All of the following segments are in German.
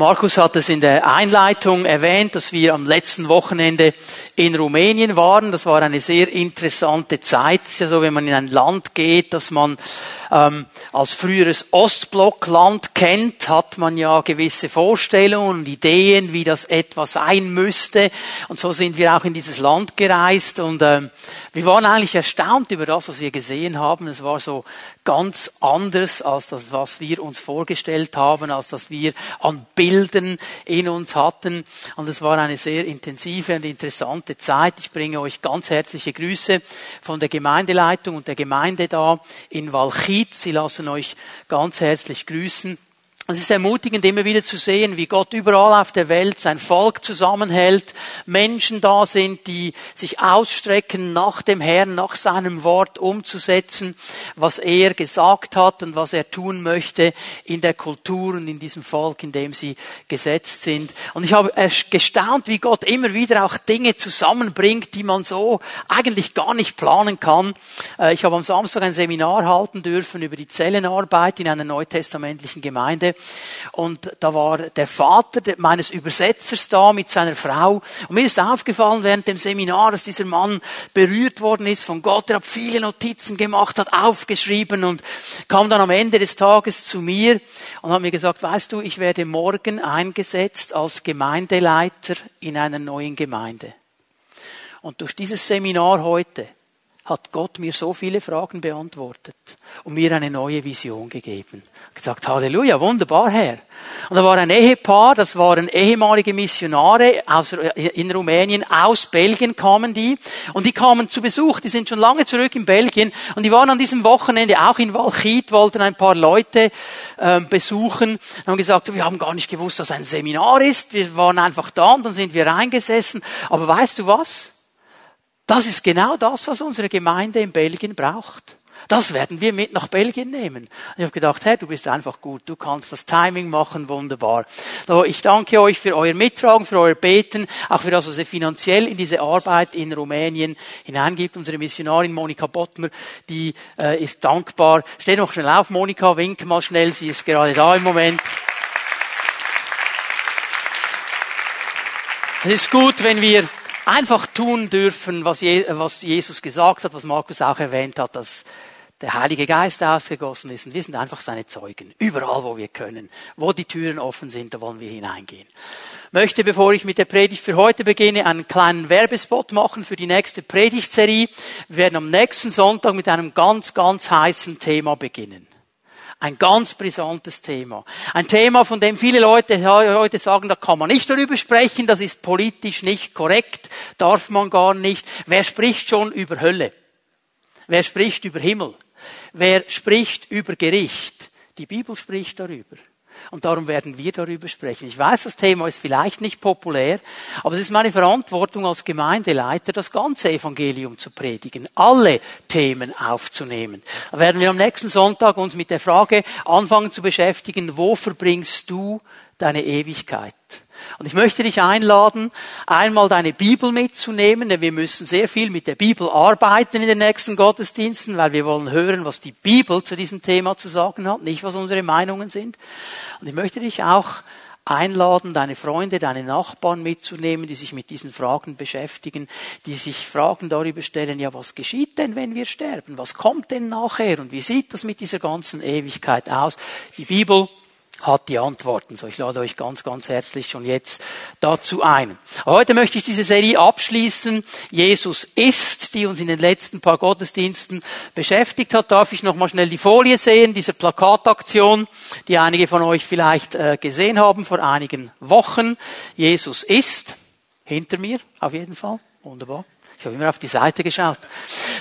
Markus hat es in der Einleitung erwähnt, dass wir am letzten Wochenende in Rumänien waren. Das war eine sehr interessante Zeit. Es ist ja so, wenn man in ein Land geht, dass man ähm, als früheres Ostblockland kennt, hat man ja gewisse Vorstellungen und Ideen, wie das etwa sein müsste. Und so sind wir auch in dieses Land gereist und ähm, wir waren eigentlich erstaunt über das, was wir gesehen haben. Es war so ganz anders als das, was wir uns vorgestellt haben, als das wir an Bildern in uns hatten. Und es war eine sehr intensive und interessante Zeit. Ich bringe euch ganz herzliche Grüße von der Gemeindeleitung und der Gemeinde da in Walchit. Sie lassen euch ganz herzlich grüßen. Es ist ermutigend, immer wieder zu sehen, wie Gott überall auf der Welt sein Volk zusammenhält, Menschen da sind, die sich ausstrecken nach dem Herrn, nach seinem Wort umzusetzen, was er gesagt hat und was er tun möchte in der Kultur und in diesem Volk, in dem sie gesetzt sind. Und ich habe gestaunt, wie Gott immer wieder auch Dinge zusammenbringt, die man so eigentlich gar nicht planen kann. Äh, ich habe am Samstag ein Seminar halten dürfen über die Zellenarbeit in einer neutestamentlichen Gemeinde. Und da war der Vater meines Übersetzers da mit seiner Frau. Und mir ist aufgefallen während dem Seminar, dass dieser Mann berührt worden ist von Gott. Er hat viele Notizen gemacht, hat aufgeschrieben und kam dann am Ende des Tages zu mir und hat mir gesagt, weißt du, ich werde morgen eingesetzt als Gemeindeleiter in einer neuen Gemeinde. Und durch dieses Seminar heute hat Gott mir so viele Fragen beantwortet und mir eine neue Vision gegeben. Gesagt, Halleluja, wunderbar, Herr. Und da war ein Ehepaar, das waren ehemalige Missionare aus, in Rumänien, aus Belgien kamen die, und die kamen zu Besuch, die sind schon lange zurück in Belgien, und die waren an diesem Wochenende auch in Walchit, wollten ein paar Leute äh, besuchen, und haben gesagt, wir haben gar nicht gewusst, dass ein Seminar ist, wir waren einfach da, und dann sind wir reingesessen, aber weißt du was? Das ist genau das, was unsere Gemeinde in Belgien braucht. Das werden wir mit nach Belgien nehmen. Ich habe gedacht, hey, du bist einfach gut, du kannst das Timing machen, wunderbar. So, ich danke euch für euer Mittragen, für euer Beten, auch für das, was ihr finanziell in diese Arbeit in Rumänien hineingibt. Unsere Missionarin Monika Bottmer, die äh, ist dankbar. Steh noch schnell auf, Monika, wink mal schnell, sie ist gerade da im Moment. Es ist gut, wenn wir einfach tun dürfen, was Jesus gesagt hat, was Markus auch erwähnt hat, dass der Heilige Geist ausgegossen ist und wir sind einfach seine Zeugen. Überall, wo wir können. Wo die Türen offen sind, da wollen wir hineingehen. Möchte, bevor ich mit der Predigt für heute beginne, einen kleinen Werbespot machen für die nächste Predigtserie. Wir werden am nächsten Sonntag mit einem ganz, ganz heißen Thema beginnen. Ein ganz brisantes Thema. Ein Thema, von dem viele Leute heute sagen, da kann man nicht darüber sprechen, das ist politisch nicht korrekt, darf man gar nicht. Wer spricht schon über Hölle? Wer spricht über Himmel? Wer spricht über Gericht? Die Bibel spricht darüber. Und darum werden wir darüber sprechen. Ich weiß, das Thema ist vielleicht nicht populär, aber es ist meine Verantwortung als Gemeindeleiter, das ganze Evangelium zu predigen, alle Themen aufzunehmen. Da werden wir am nächsten Sonntag uns mit der Frage anfangen zu beschäftigen, wo verbringst du deine Ewigkeit? Und ich möchte dich einladen, einmal deine Bibel mitzunehmen, denn wir müssen sehr viel mit der Bibel arbeiten in den nächsten Gottesdiensten, weil wir wollen hören, was die Bibel zu diesem Thema zu sagen hat, nicht was unsere Meinungen sind. Und ich möchte dich auch einladen, deine Freunde, deine Nachbarn mitzunehmen, die sich mit diesen Fragen beschäftigen, die sich Fragen darüber stellen, ja, was geschieht denn, wenn wir sterben? Was kommt denn nachher? Und wie sieht das mit dieser ganzen Ewigkeit aus? Die Bibel hat die Antworten. So, ich lade euch ganz, ganz herzlich schon jetzt dazu ein. Heute möchte ich diese Serie abschließen. Jesus ist, die uns in den letzten paar Gottesdiensten beschäftigt hat. Darf ich noch mal schnell die Folie sehen, diese Plakataktion, die einige von euch vielleicht äh, gesehen haben vor einigen Wochen. Jesus ist hinter mir, auf jeden Fall. Wunderbar. Ich habe immer auf die Seite geschaut.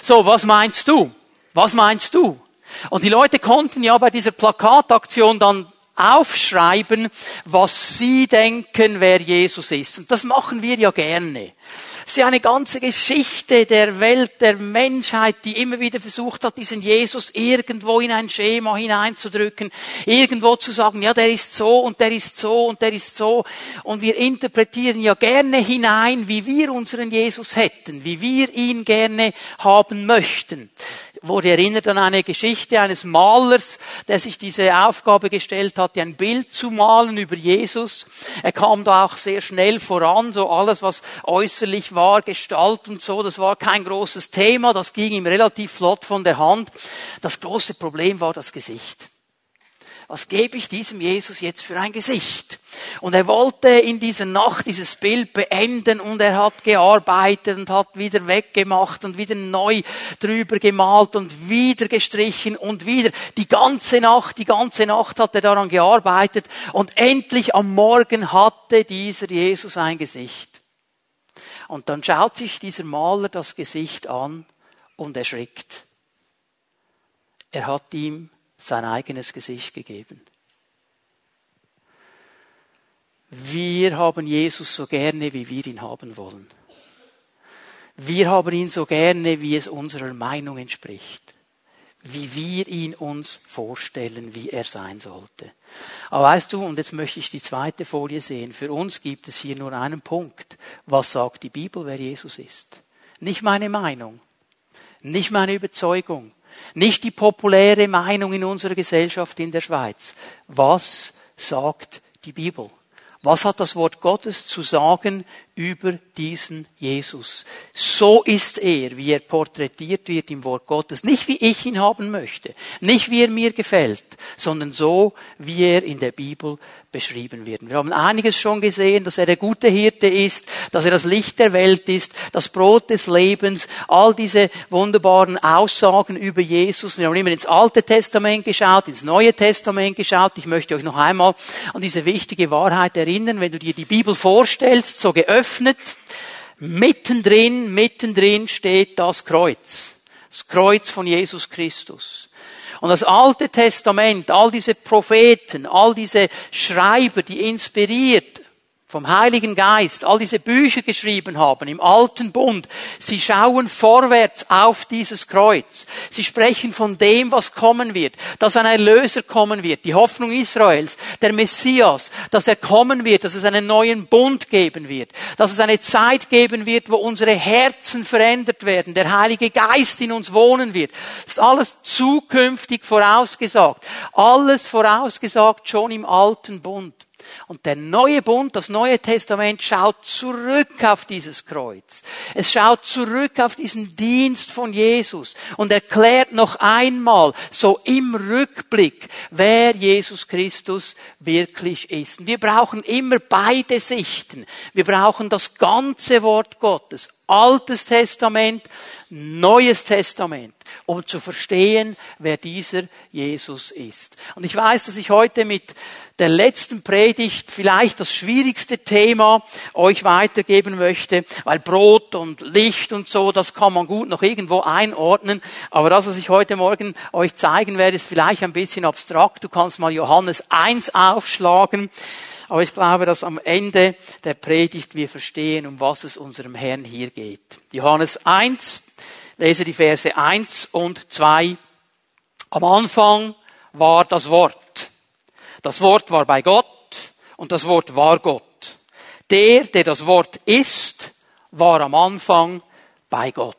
So, was meinst du? Was meinst du? Und die Leute konnten ja bei dieser Plakataktion dann aufschreiben, was sie denken, wer Jesus ist. Und das machen wir ja gerne. Es ist ja eine ganze Geschichte der Welt, der Menschheit, die immer wieder versucht hat, diesen Jesus irgendwo in ein Schema hineinzudrücken, irgendwo zu sagen, ja, der ist so und der ist so und der ist so. Und wir interpretieren ja gerne hinein, wie wir unseren Jesus hätten, wie wir ihn gerne haben möchten. Wurde erinnert an eine Geschichte eines Malers, der sich diese Aufgabe gestellt hatte, ein Bild zu malen über Jesus. Er kam da auch sehr schnell voran, so alles, was äußerlich war, Gestalt und so, das war kein großes Thema, das ging ihm relativ flott von der Hand. Das große Problem war das Gesicht was gebe ich diesem Jesus jetzt für ein Gesicht? Und er wollte in dieser Nacht dieses Bild beenden und er hat gearbeitet und hat wieder weggemacht und wieder neu drüber gemalt und wieder gestrichen und wieder die ganze Nacht, die ganze Nacht hat er daran gearbeitet und endlich am Morgen hatte dieser Jesus ein Gesicht. Und dann schaut sich dieser Maler das Gesicht an und erschrickt. Er hat ihm sein eigenes Gesicht gegeben. Wir haben Jesus so gerne, wie wir ihn haben wollen. Wir haben ihn so gerne, wie es unserer Meinung entspricht. Wie wir ihn uns vorstellen, wie er sein sollte. Aber weißt du, und jetzt möchte ich die zweite Folie sehen. Für uns gibt es hier nur einen Punkt. Was sagt die Bibel, wer Jesus ist? Nicht meine Meinung. Nicht meine Überzeugung. Nicht die populäre Meinung in unserer Gesellschaft in der Schweiz. Was sagt die Bibel? Was hat das Wort Gottes zu sagen über diesen Jesus? So ist er, wie er porträtiert wird im Wort Gottes. Nicht wie ich ihn haben möchte, nicht wie er mir gefällt, sondern so, wie er in der Bibel beschrieben wird. Wir haben einiges schon gesehen, dass er der gute Hirte ist, dass er das Licht der Welt ist, das Brot des Lebens, all diese wunderbaren Aussagen über Jesus. Wir haben immer ins Alte Testament geschaut, ins Neue Testament geschaut. Ich möchte euch noch einmal an diese wichtige Wahrheit erinnern, wenn du dir die Bibel vorstellst, so geöffnet, mittendrin, mittendrin steht das Kreuz. Das Kreuz von Jesus Christus. Und das Alte Testament, all diese Propheten, all diese Schreiber, die inspiriert vom Heiligen Geist all diese Bücher geschrieben haben im alten Bund, sie schauen vorwärts auf dieses Kreuz. Sie sprechen von dem, was kommen wird, dass ein Erlöser kommen wird, die Hoffnung Israels, der Messias, dass er kommen wird, dass es einen neuen Bund geben wird, dass es eine Zeit geben wird, wo unsere Herzen verändert werden, der Heilige Geist in uns wohnen wird. Das ist alles zukünftig vorausgesagt. Alles vorausgesagt schon im alten Bund. Und der neue Bund, das neue Testament schaut zurück auf dieses Kreuz. Es schaut zurück auf diesen Dienst von Jesus und erklärt noch einmal, so im Rückblick, wer Jesus Christus wirklich ist. Und wir brauchen immer beide Sichten. Wir brauchen das ganze Wort Gottes, Altes Testament, Neues Testament, um zu verstehen, wer dieser Jesus ist. Und ich weiß, dass ich heute mit der letzten Predigt vielleicht das schwierigste Thema euch weitergeben möchte, weil Brot und Licht und so, das kann man gut noch irgendwo einordnen. Aber das, was ich heute Morgen euch zeigen werde, ist vielleicht ein bisschen abstrakt. Du kannst mal Johannes 1 aufschlagen. Aber ich glaube, dass am Ende der Predigt wir verstehen, um was es unserem Herrn hier geht. Johannes 1, lese die Verse 1 und 2. Am Anfang war das Wort. Das Wort war bei Gott und das Wort war Gott. Der, der das Wort ist, war am Anfang bei Gott.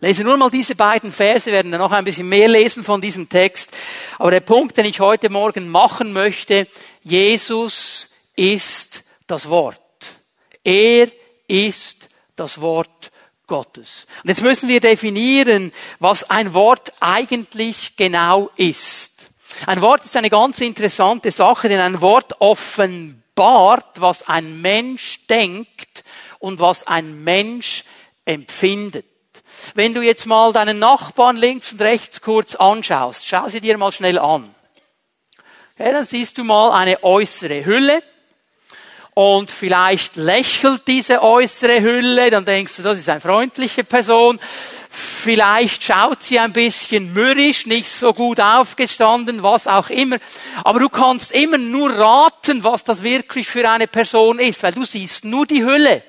Lese nur mal diese beiden Verse, werden dann noch ein bisschen mehr lesen von diesem Text. Aber der Punkt, den ich heute Morgen machen möchte, Jesus ist das Wort. Er ist das Wort Gottes. Und jetzt müssen wir definieren, was ein Wort eigentlich genau ist. Ein Wort ist eine ganz interessante Sache, denn ein Wort offenbart, was ein Mensch denkt und was ein Mensch empfindet. Wenn du jetzt mal deinen Nachbarn links und rechts kurz anschaust, schau sie dir mal schnell an. Okay, dann siehst du mal eine äußere Hülle und vielleicht lächelt diese äußere Hülle, dann denkst du, das ist eine freundliche Person. Vielleicht schaut sie ein bisschen mürrisch, nicht so gut aufgestanden, was auch immer. Aber du kannst immer nur raten, was das wirklich für eine Person ist, weil du siehst nur die Hülle.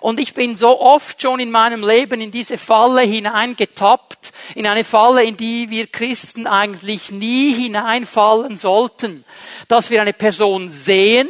Und ich bin so oft schon in meinem Leben in diese Falle hineingetappt, in eine Falle, in die wir Christen eigentlich nie hineinfallen sollten, dass wir eine Person sehen,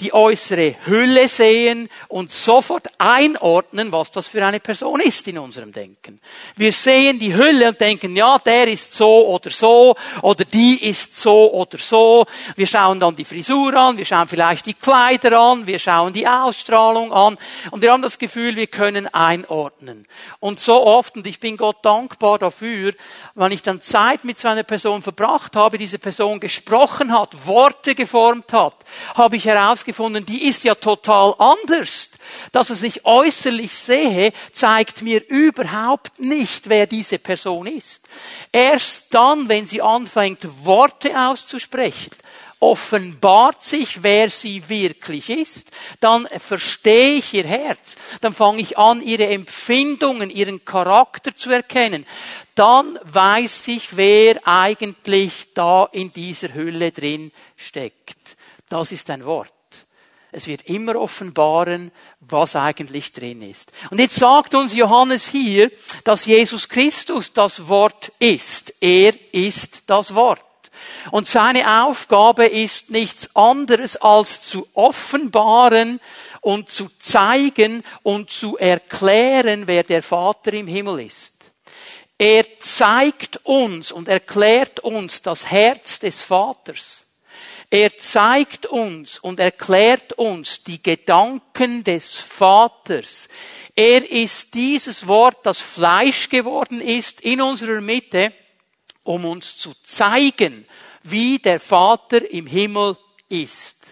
die äußere Hülle sehen und sofort einordnen, was das für eine Person ist in unserem Denken. Wir sehen die Hülle und denken, ja, der ist so oder so oder die ist so oder so. Wir schauen dann die Frisur an, wir schauen vielleicht die Kleider an, wir schauen die Ausstrahlung an und wir haben das Gefühl, wir können einordnen. Und so oft, und ich bin Gott dankbar dafür, wenn ich dann Zeit mit so einer Person verbracht habe, diese Person gesprochen hat, Worte geformt hat, habe ich heraus herausgefunden, die ist ja total anders. Das, was ich äußerlich sehe, zeigt mir überhaupt nicht, wer diese Person ist. Erst dann, wenn sie anfängt, Worte auszusprechen, offenbart sich, wer sie wirklich ist, dann verstehe ich ihr Herz, dann fange ich an, ihre Empfindungen, ihren Charakter zu erkennen, dann weiß ich, wer eigentlich da in dieser Hülle drin steckt. Das ist ein Wort. Es wird immer offenbaren, was eigentlich drin ist. Und jetzt sagt uns Johannes hier, dass Jesus Christus das Wort ist. Er ist das Wort. Und seine Aufgabe ist nichts anderes als zu offenbaren und zu zeigen und zu erklären, wer der Vater im Himmel ist. Er zeigt uns und erklärt uns das Herz des Vaters. Er zeigt uns und erklärt uns die Gedanken des Vaters. Er ist dieses Wort, das Fleisch geworden ist in unserer Mitte, um uns zu zeigen, wie der Vater im Himmel ist.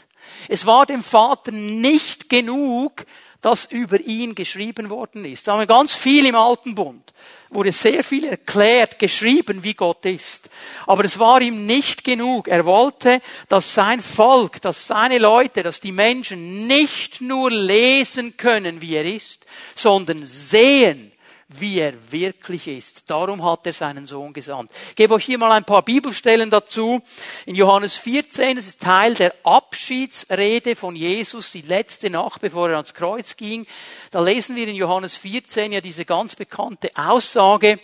Es war dem Vater nicht genug, dass über ihn geschrieben worden ist. Da haben wir ganz viel im Alten Bund wurde sehr viel erklärt, geschrieben, wie Gott ist. Aber es war ihm nicht genug. Er wollte, dass sein Volk, dass seine Leute, dass die Menschen nicht nur lesen können, wie er ist, sondern sehen, wie er wirklich ist. Darum hat er seinen Sohn gesandt. Ich gebe euch hier mal ein paar Bibelstellen dazu. In Johannes 14, das ist Teil der Abschiedsrede von Jesus, die letzte Nacht, bevor er ans Kreuz ging. Da lesen wir in Johannes 14 ja diese ganz bekannte Aussage,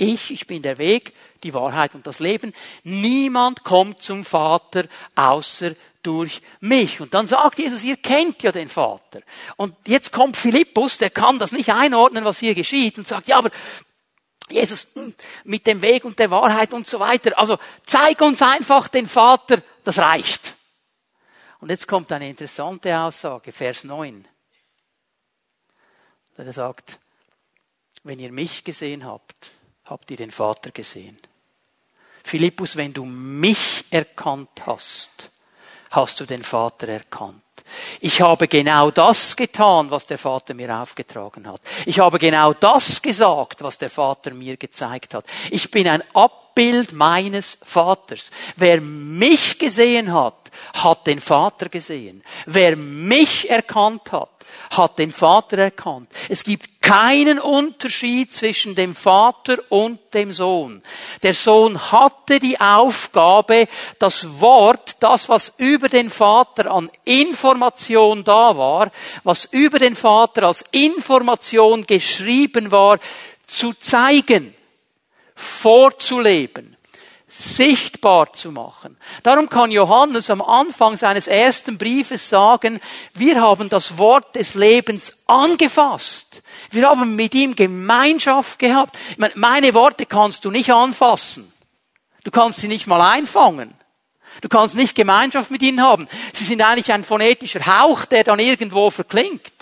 ich, ich bin der Weg, die Wahrheit und das Leben. Niemand kommt zum Vater außer durch mich. Und dann sagt Jesus, ihr kennt ja den Vater. Und jetzt kommt Philippus, der kann das nicht einordnen, was hier geschieht, und sagt, ja, aber Jesus, mit dem Weg und der Wahrheit und so weiter. Also zeig uns einfach den Vater, das reicht. Und jetzt kommt eine interessante Aussage, Vers 9. Der sagt, wenn ihr mich gesehen habt, habt ihr den Vater gesehen. Philippus, wenn du mich erkannt hast, hast du den Vater erkannt. Ich habe genau das getan, was der Vater mir aufgetragen hat. Ich habe genau das gesagt, was der Vater mir gezeigt hat. Ich bin ein Abbild meines Vaters. Wer mich gesehen hat, hat den Vater gesehen. Wer mich erkannt hat, hat den Vater erkannt. Es gibt keinen Unterschied zwischen dem Vater und dem Sohn. Der Sohn hatte die Aufgabe, das Wort, das, was über den Vater an Information da war, was über den Vater als Information geschrieben war, zu zeigen, vorzuleben sichtbar zu machen. Darum kann Johannes am Anfang seines ersten Briefes sagen, wir haben das Wort des Lebens angefasst. Wir haben mit ihm Gemeinschaft gehabt. Meine Worte kannst du nicht anfassen. Du kannst sie nicht mal einfangen. Du kannst nicht Gemeinschaft mit ihnen haben. Sie sind eigentlich ein phonetischer Hauch, der dann irgendwo verklingt.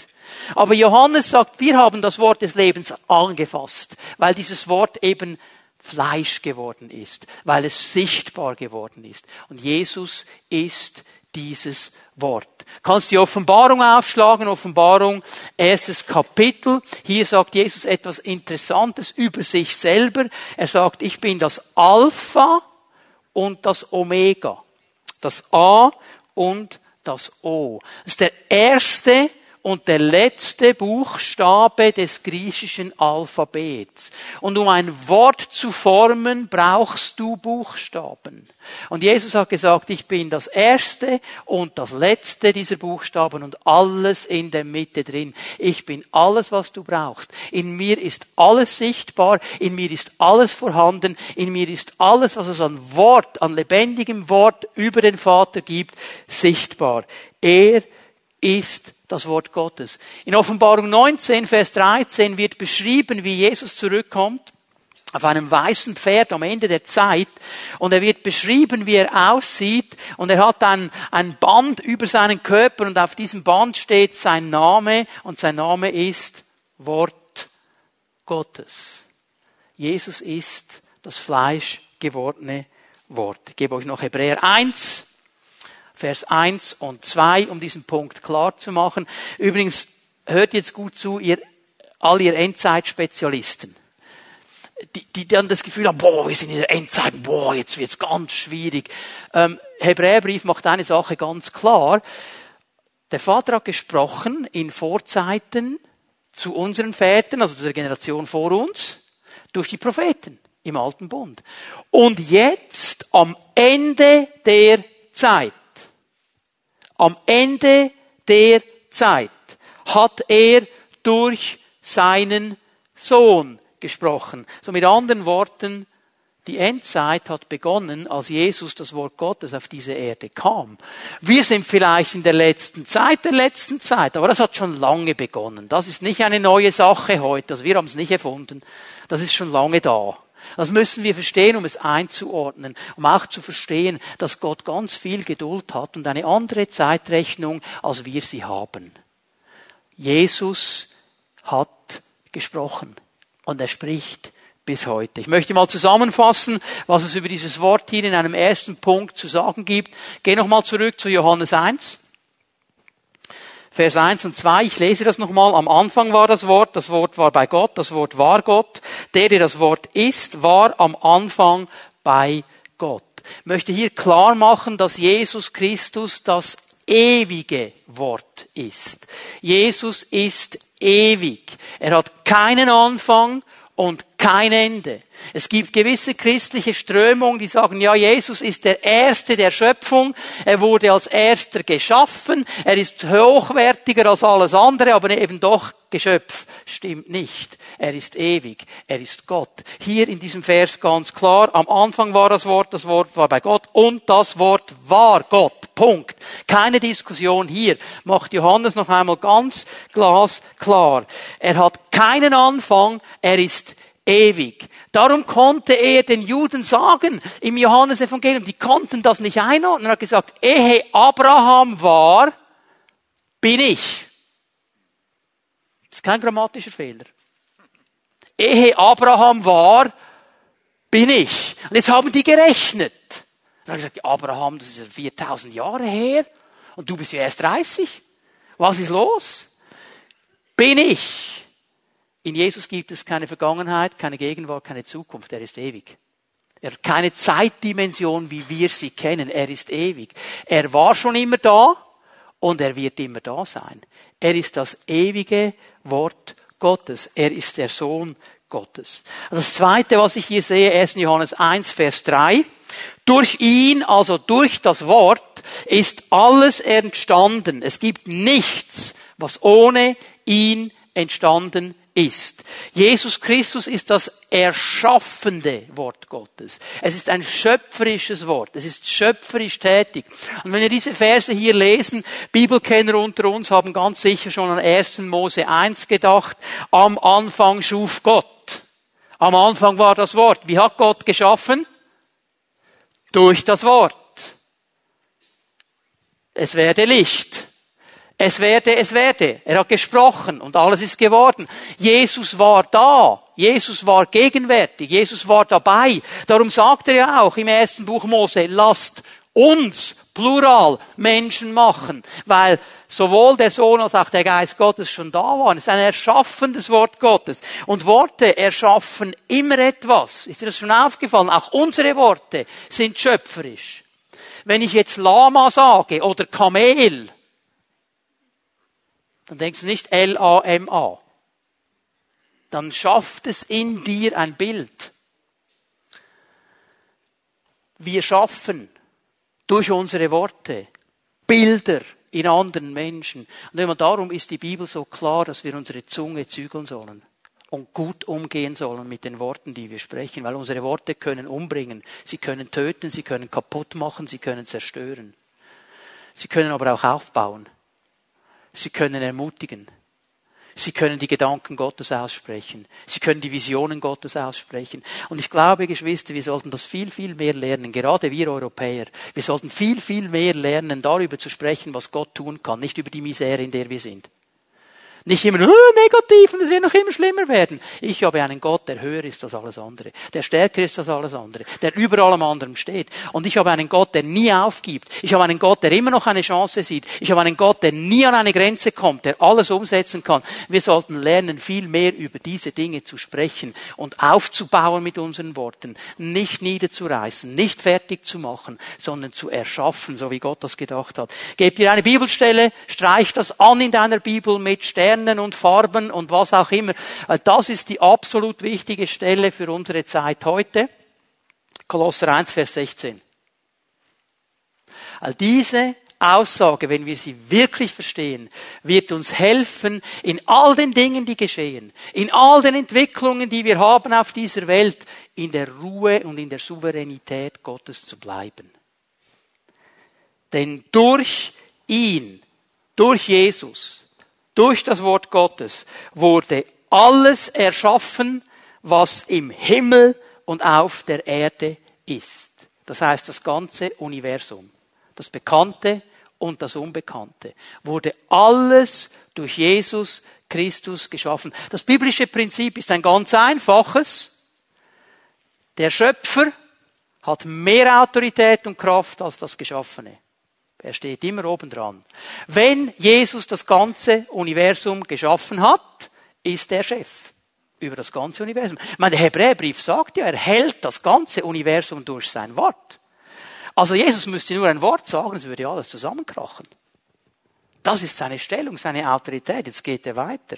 Aber Johannes sagt, wir haben das Wort des Lebens angefasst, weil dieses Wort eben Fleisch geworden ist, weil es sichtbar geworden ist. Und Jesus ist dieses Wort. Kannst die Offenbarung aufschlagen, Offenbarung, erstes Kapitel. Hier sagt Jesus etwas Interessantes über sich selber. Er sagt, ich bin das Alpha und das Omega. Das A und das O. Das ist der erste und der letzte Buchstabe des griechischen Alphabets. Und um ein Wort zu formen, brauchst du Buchstaben. Und Jesus hat gesagt, ich bin das erste und das letzte dieser Buchstaben und alles in der Mitte drin. Ich bin alles, was du brauchst. In mir ist alles sichtbar, in mir ist alles vorhanden, in mir ist alles, was es an Wort, an lebendigem Wort über den Vater gibt, sichtbar. Er ist das Wort Gottes. In Offenbarung 19, Vers 13 wird beschrieben, wie Jesus zurückkommt auf einem weißen Pferd am Ende der Zeit und er wird beschrieben, wie er aussieht und er hat ein, ein Band über seinen Körper und auf diesem Band steht sein Name und sein Name ist Wort Gottes. Jesus ist das Fleisch gewordene Wort. Ich gebe euch noch Hebräer 1, Vers 1 und 2, um diesen Punkt klar zu machen. Übrigens, hört jetzt gut zu, ihr, all ihr Endzeitspezialisten. Die, die dann das Gefühl haben, boah, wir sind in der Endzeit, boah, jetzt wird's ganz schwierig. Ähm, Hebräerbrief macht eine Sache ganz klar. Der Vater hat gesprochen in Vorzeiten zu unseren Vätern, also zu der Generation vor uns, durch die Propheten im Alten Bund. Und jetzt, am Ende der Zeit, am Ende der Zeit hat er durch seinen Sohn gesprochen. So mit anderen Worten, die Endzeit hat begonnen, als Jesus das Wort Gottes auf diese Erde kam. Wir sind vielleicht in der letzten Zeit der letzten Zeit, aber das hat schon lange begonnen. Das ist nicht eine neue Sache heute, also wir haben es nicht erfunden. Das ist schon lange da. Das müssen wir verstehen, um es einzuordnen, um auch zu verstehen, dass Gott ganz viel Geduld hat und eine andere Zeitrechnung, als wir sie haben. Jesus hat gesprochen und er spricht bis heute. Ich möchte mal zusammenfassen, was es über dieses Wort hier in einem ersten Punkt zu sagen gibt. Geh nochmal zurück zu Johannes 1. Vers 1 und 2, ich lese das nochmal. Am Anfang war das Wort, das Wort war bei Gott, das Wort war Gott. Der, der das Wort ist, war am Anfang bei Gott. Ich möchte hier klar machen, dass Jesus Christus das ewige Wort ist. Jesus ist ewig. Er hat keinen Anfang und kein Ende. Es gibt gewisse christliche Strömungen, die sagen, ja, Jesus ist der Erste der Schöpfung, er wurde als Erster geschaffen, er ist hochwertiger als alles andere, aber eben doch Geschöpf. Stimmt nicht. Er ist ewig, er ist Gott. Hier in diesem Vers ganz klar, am Anfang war das Wort, das Wort war bei Gott und das Wort war Gott. Punkt. Keine Diskussion hier. Macht Johannes noch einmal ganz glasklar. Er hat keinen Anfang, er ist ewig. Darum konnte er den Juden sagen, im Johannesevangelium, die konnten das nicht einordnen. Er hat gesagt, ehe Abraham war, bin ich. Das ist kein grammatischer Fehler. Ehe Abraham war, bin ich. Und jetzt haben die gerechnet. Er hat gesagt, Abraham, das ist 4000 Jahre her. Und du bist ja erst 30. Was ist los? Bin ich. In Jesus gibt es keine Vergangenheit, keine Gegenwart, keine Zukunft. Er ist ewig. Er hat keine Zeitdimension, wie wir sie kennen. Er ist ewig. Er war schon immer da und er wird immer da sein. Er ist das ewige Wort Gottes. Er ist der Sohn Gottes. Das zweite, was ich hier sehe, 1. Johannes 1, Vers 3. Durch ihn, also durch das Wort, ist alles entstanden. Es gibt nichts, was ohne ihn entstanden ist. Jesus Christus ist das erschaffende Wort Gottes. Es ist ein schöpferisches Wort. Es ist schöpferisch tätig. Und wenn wir diese Verse hier lesen, Bibelkenner unter uns haben ganz sicher schon an 1. Mose 1 gedacht. Am Anfang schuf Gott. Am Anfang war das Wort. Wie hat Gott geschaffen? Durch das Wort. Es werde Licht. Es werde, es werde. Er hat gesprochen und alles ist geworden. Jesus war da. Jesus war gegenwärtig. Jesus war dabei. Darum sagt er ja auch im ersten Buch Mose, lasst uns, plural, Menschen machen. Weil sowohl der Sohn als auch der Geist Gottes schon da waren. Es ist ein erschaffendes Wort Gottes. Und Worte erschaffen immer etwas. Ist dir das schon aufgefallen? Auch unsere Worte sind schöpferisch. Wenn ich jetzt Lama sage oder Kamel, dann denkst du nicht L-A-M-A. Dann schafft es in dir ein Bild. Wir schaffen durch unsere Worte Bilder in anderen Menschen. Und immer darum ist die Bibel so klar, dass wir unsere Zunge zügeln sollen und gut umgehen sollen mit den Worten, die wir sprechen, weil unsere Worte können umbringen, sie können töten, sie können kaputt machen, sie können zerstören. Sie können aber auch aufbauen. Sie können ermutigen. Sie können die Gedanken Gottes aussprechen. Sie können die Visionen Gottes aussprechen. Und ich glaube, Geschwister, wir sollten das viel, viel mehr lernen, gerade wir Europäer. Wir sollten viel, viel mehr lernen, darüber zu sprechen, was Gott tun kann, nicht über die Misere, in der wir sind. Nicht immer oh, negativ und es wird noch immer schlimmer werden. Ich habe einen Gott, der höher ist als alles andere, der stärker ist als alles andere, der über allem anderen steht. Und ich habe einen Gott, der nie aufgibt. Ich habe einen Gott, der immer noch eine Chance sieht. Ich habe einen Gott, der nie an eine Grenze kommt, der alles umsetzen kann. Wir sollten lernen, viel mehr über diese Dinge zu sprechen und aufzubauen mit unseren Worten. Nicht niederzureißen, nicht fertig zu machen, sondern zu erschaffen, so wie Gott das gedacht hat. Gebt dir eine Bibelstelle, streich das an in deiner Bibel mit Sternen Sternen und Farben und was auch immer. Äh, das ist die absolut wichtige Stelle für unsere Zeit heute. Kolosser 1, Vers 16. All diese Aussage, wenn wir sie wirklich verstehen, wird uns helfen, in all den Dingen, die geschehen, in all den Entwicklungen, die wir haben auf dieser Welt, in der Ruhe und in der Souveränität Gottes zu bleiben. Denn durch ihn, durch Jesus, durch das Wort Gottes wurde alles erschaffen, was im Himmel und auf der Erde ist. Das heißt, das ganze Universum, das Bekannte und das Unbekannte, wurde alles durch Jesus Christus geschaffen. Das biblische Prinzip ist ein ganz einfaches. Der Schöpfer hat mehr Autorität und Kraft als das Geschaffene. Er steht immer oben dran. Wenn Jesus das ganze Universum geschaffen hat, ist er Chef über das ganze Universum. Ich meine, der Hebräerbrief sagt ja, er hält das ganze Universum durch sein Wort. Also Jesus müsste nur ein Wort sagen, es würde alles zusammenkrachen. Das ist seine Stellung, seine Autorität. Jetzt geht er weiter.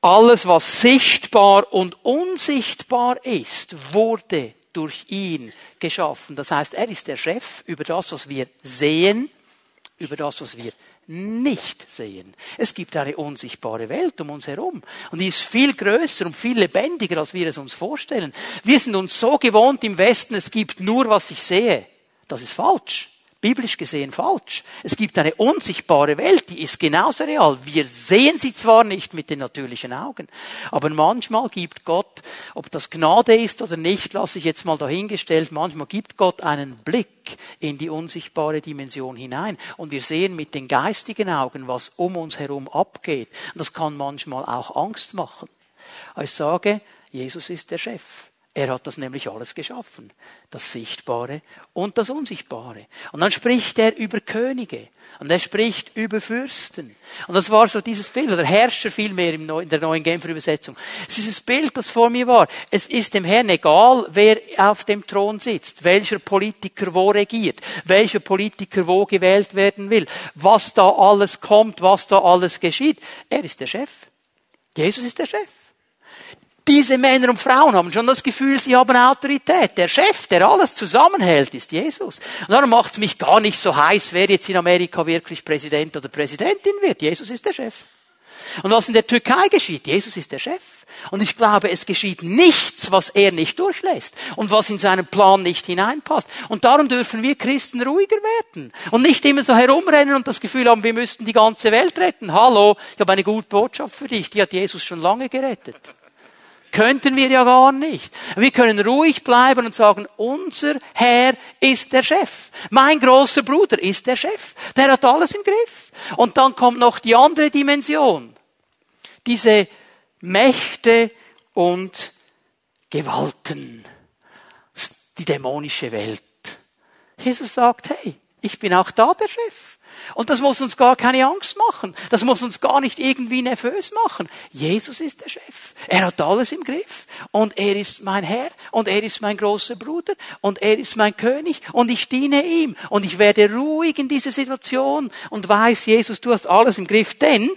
Alles, was sichtbar und unsichtbar ist, wurde durch ihn geschaffen. Das heißt, er ist der Chef über das, was wir sehen, über das, was wir nicht sehen. Es gibt eine unsichtbare Welt um uns herum und die ist viel größer und viel lebendiger, als wir es uns vorstellen. Wir sind uns so gewohnt im Westen, es gibt nur, was ich sehe. Das ist falsch biblisch gesehen falsch. Es gibt eine unsichtbare Welt, die ist genauso real. Wir sehen sie zwar nicht mit den natürlichen Augen, aber manchmal gibt Gott, ob das Gnade ist oder nicht, lasse ich jetzt mal dahingestellt, manchmal gibt Gott einen Blick in die unsichtbare Dimension hinein und wir sehen mit den geistigen Augen, was um uns herum abgeht. Und das kann manchmal auch Angst machen. ich sage, Jesus ist der Chef. Er hat das nämlich alles geschaffen. Das Sichtbare und das Unsichtbare. Und dann spricht er über Könige. Und er spricht über Fürsten. Und das war so dieses Bild, oder Herrscher vielmehr in der neuen Genfer Übersetzung. Es ist dieses Bild, das vor mir war. Es ist dem Herrn egal, wer auf dem Thron sitzt, welcher Politiker wo regiert, welcher Politiker wo gewählt werden will, was da alles kommt, was da alles geschieht. Er ist der Chef. Jesus ist der Chef. Diese Männer und Frauen haben schon das Gefühl, sie haben Autorität. Der Chef, der alles zusammenhält, ist Jesus. Und darum macht es mich gar nicht so heiß, wer jetzt in Amerika wirklich Präsident oder Präsidentin wird. Jesus ist der Chef. Und was in der Türkei geschieht, Jesus ist der Chef. Und ich glaube, es geschieht nichts, was er nicht durchlässt und was in seinen Plan nicht hineinpasst. Und darum dürfen wir Christen ruhiger werden und nicht immer so herumrennen und das Gefühl haben, wir müssten die ganze Welt retten. Hallo, ich habe eine gute Botschaft für dich, die hat Jesus schon lange gerettet. Könnten wir ja gar nicht. Wir können ruhig bleiben und sagen, unser Herr ist der Chef. Mein großer Bruder ist der Chef. Der hat alles im Griff. Und dann kommt noch die andere Dimension. Diese Mächte und Gewalten. Die dämonische Welt. Jesus sagt, hey, Ich bin auch da der Chef. Und das muss uns gar keine Angst machen. Das muss uns gar nicht irgendwie nervös machen. Jesus ist der Chef. Er hat alles im Griff. Und er ist mein Herr. Und er ist mein großer Bruder. Und er ist mein König. Und ich diene ihm. Und ich werde ruhig in dieser Situation und weiß, Jesus, du hast alles im Griff. Denn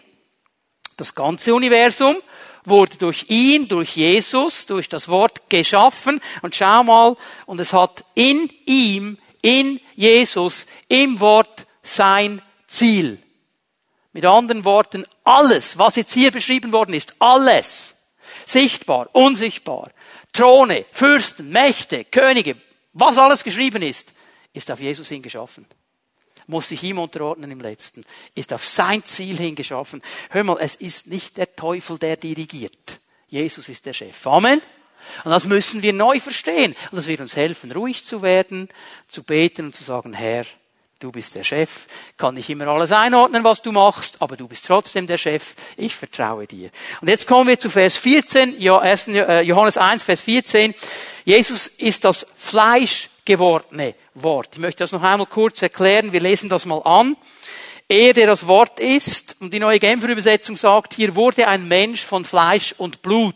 das ganze Universum wurde durch ihn, durch Jesus, durch das Wort geschaffen. Und schau mal, und es hat in ihm, in Jesus, im Wort sein Ziel. Mit anderen Worten, alles, was jetzt hier beschrieben worden ist, alles, sichtbar, unsichtbar, Throne, Fürsten, Mächte, Könige, was alles geschrieben ist, ist auf Jesus hingeschaffen. Muss sich ihm unterordnen im Letzten, ist auf sein Ziel hingeschaffen. Hör mal, es ist nicht der Teufel, der dirigiert. Jesus ist der Chef. Amen. Und das müssen wir neu verstehen. Und das wird uns helfen, ruhig zu werden, zu beten und zu sagen, Herr, Du bist der Chef, kann nicht immer alles einordnen, was du machst, aber du bist trotzdem der Chef. Ich vertraue dir. Und jetzt kommen wir zu Vers 14, äh, Johannes 1, Vers 14. Jesus ist das Fleisch gewordene Wort. Ich möchte das noch einmal kurz erklären. Wir lesen das mal an. Er, der das Wort ist, und die neue Genfer Übersetzung sagt, hier wurde ein Mensch von Fleisch und Blut.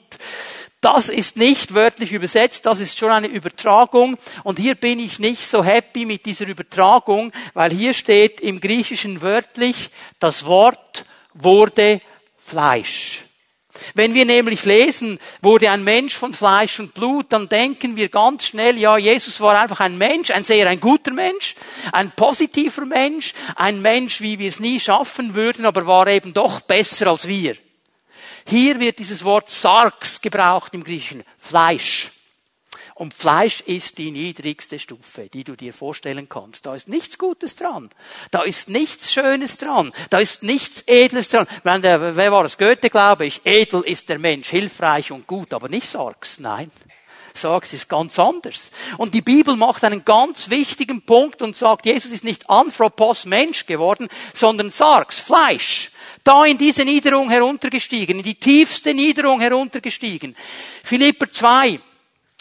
Das ist nicht wörtlich übersetzt, das ist schon eine Übertragung. Und hier bin ich nicht so happy mit dieser Übertragung, weil hier steht im Griechischen wörtlich, das Wort wurde Fleisch. Wenn wir nämlich lesen, wurde ein Mensch von Fleisch und Blut, dann denken wir ganz schnell, ja, Jesus war einfach ein Mensch, ein sehr ein guter Mensch, ein positiver Mensch, ein Mensch, wie wir es nie schaffen würden, aber war eben doch besser als wir. Hier wird dieses Wort Sarx gebraucht im Griechischen. Fleisch. Und Fleisch ist die niedrigste Stufe, die du dir vorstellen kannst. Da ist nichts Gutes dran. Da ist nichts Schönes dran. Da ist nichts Edles dran. Wenn wer war es? Goethe, glaube ich. Edel ist der Mensch, hilfreich und gut, aber nicht Sarx. Nein. Sarx ist ganz anders. Und die Bibel macht einen ganz wichtigen Punkt und sagt, Jesus ist nicht Anthropos Mensch geworden, sondern Sarx, Fleisch da in diese Niederung heruntergestiegen, in die tiefste Niederung heruntergestiegen. Philipper 2.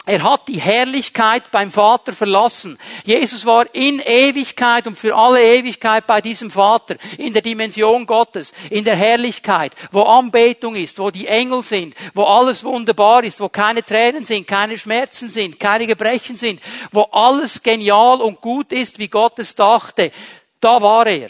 Er hat die Herrlichkeit beim Vater verlassen. Jesus war in Ewigkeit und für alle Ewigkeit bei diesem Vater, in der Dimension Gottes, in der Herrlichkeit, wo Anbetung ist, wo die Engel sind, wo alles wunderbar ist, wo keine Tränen sind, keine Schmerzen sind, keine Gebrechen sind, wo alles genial und gut ist, wie Gott es dachte. Da war er.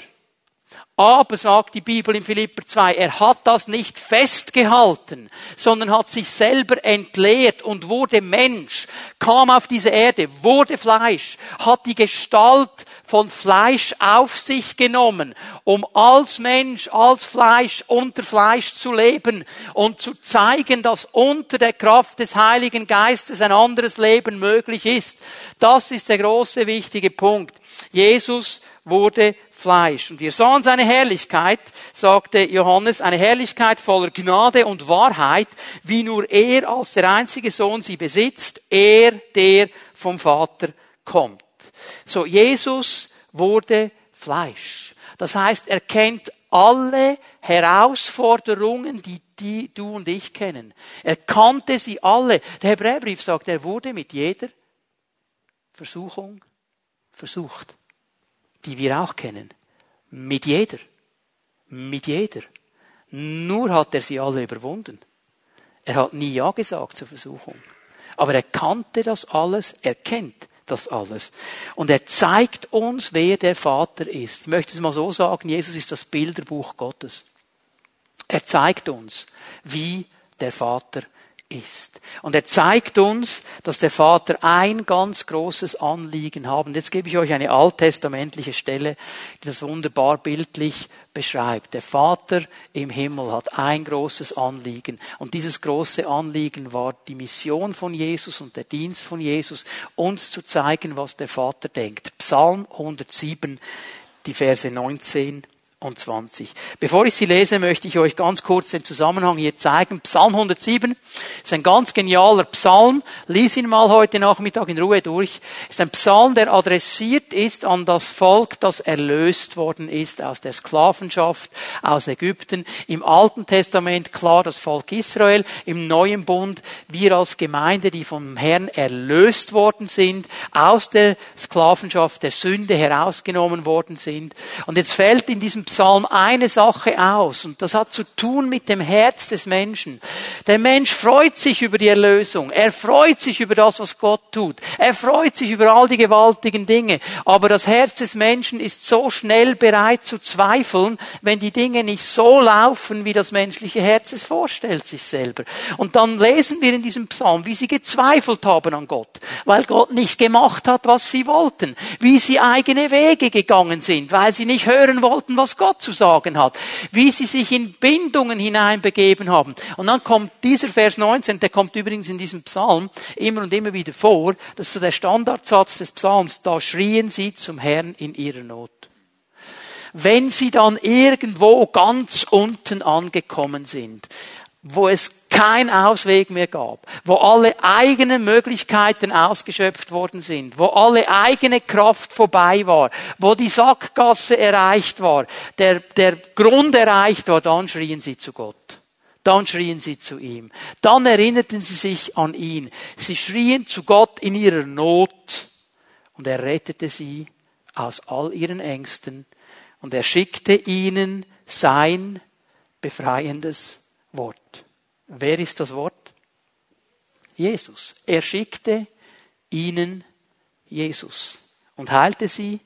Aber, sagt die Bibel in Philipper 2, er hat das nicht festgehalten, sondern hat sich selber entleert und wurde Mensch, kam auf diese Erde, wurde Fleisch, hat die Gestalt von Fleisch auf sich genommen, um als Mensch, als Fleisch, unter Fleisch zu leben und zu zeigen, dass unter der Kraft des Heiligen Geistes ein anderes Leben möglich ist. Das ist der große wichtige Punkt. Jesus wurde Fleisch. Und wir sahen seine Herrlichkeit, sagte Johannes, eine Herrlichkeit voller Gnade und Wahrheit, wie nur er als der einzige Sohn sie besitzt, er, der vom Vater kommt. So, Jesus wurde Fleisch. Das heißt, er kennt alle Herausforderungen, die, die du und ich kennen. Er kannte sie alle. Der Hebräerbrief sagt, er wurde mit jeder Versuchung versucht die wir auch kennen. Mit jeder. Mit jeder. Nur hat er sie alle überwunden. Er hat nie Ja gesagt zur Versuchung. Aber er kannte das alles, er kennt das alles. Und er zeigt uns, wer der Vater ist. Ich möchte es mal so sagen, Jesus ist das Bilderbuch Gottes. Er zeigt uns, wie der Vater ist ist. Und er zeigt uns, dass der Vater ein ganz großes Anliegen haben. Jetzt gebe ich euch eine alttestamentliche Stelle, die das wunderbar bildlich beschreibt. Der Vater im Himmel hat ein großes Anliegen. Und dieses große Anliegen war die Mission von Jesus und der Dienst von Jesus, uns zu zeigen, was der Vater denkt. Psalm 107, die Verse 19 27. Bevor ich sie lese, möchte ich euch ganz kurz den Zusammenhang hier zeigen. Psalm 107 ist ein ganz genialer Psalm. Lies ihn mal heute Nachmittag in Ruhe durch. Ist ein Psalm, der adressiert ist an das Volk, das erlöst worden ist aus der Sklavenschaft aus Ägypten. Im Alten Testament klar das Volk Israel. Im Neuen Bund wir als Gemeinde, die vom Herrn erlöst worden sind, aus der Sklavenschaft der Sünde herausgenommen worden sind. Und jetzt fällt in diesem Psalm eine Sache aus und das hat zu tun mit dem Herz des Menschen. Der Mensch freut sich über die Erlösung. Er freut sich über das, was Gott tut. Er freut sich über all die gewaltigen Dinge. Aber das Herz des Menschen ist so schnell bereit zu zweifeln, wenn die Dinge nicht so laufen, wie das menschliche Herz es vorstellt sich selber. Und dann lesen wir in diesem Psalm, wie sie gezweifelt haben an Gott, weil Gott nicht gemacht hat, was sie wollten, wie sie eigene Wege gegangen sind, weil sie nicht hören wollten, was Gott zu sagen hat, wie sie sich in Bindungen hineinbegeben haben. Und dann kommt dieser Vers 19, der kommt übrigens in diesem Psalm immer und immer wieder vor, das ist so der Standardsatz des Psalms, da schrien sie zum Herrn in ihrer Not. Wenn sie dann irgendwo ganz unten angekommen sind, wo es kein Ausweg mehr gab, wo alle eigenen Möglichkeiten ausgeschöpft worden sind, wo alle eigene Kraft vorbei war, wo die Sackgasse erreicht war, der, der Grund erreicht war, dann schrien sie zu Gott. Dann schrien sie zu ihm. Dann erinnerten sie sich an ihn. Sie schrien zu Gott in ihrer Not und er rettete sie aus all ihren Ängsten und er schickte ihnen sein befreiendes Wort. Wer ist das Wort? Jesus. Er schickte ihnen Jesus und heilte sie.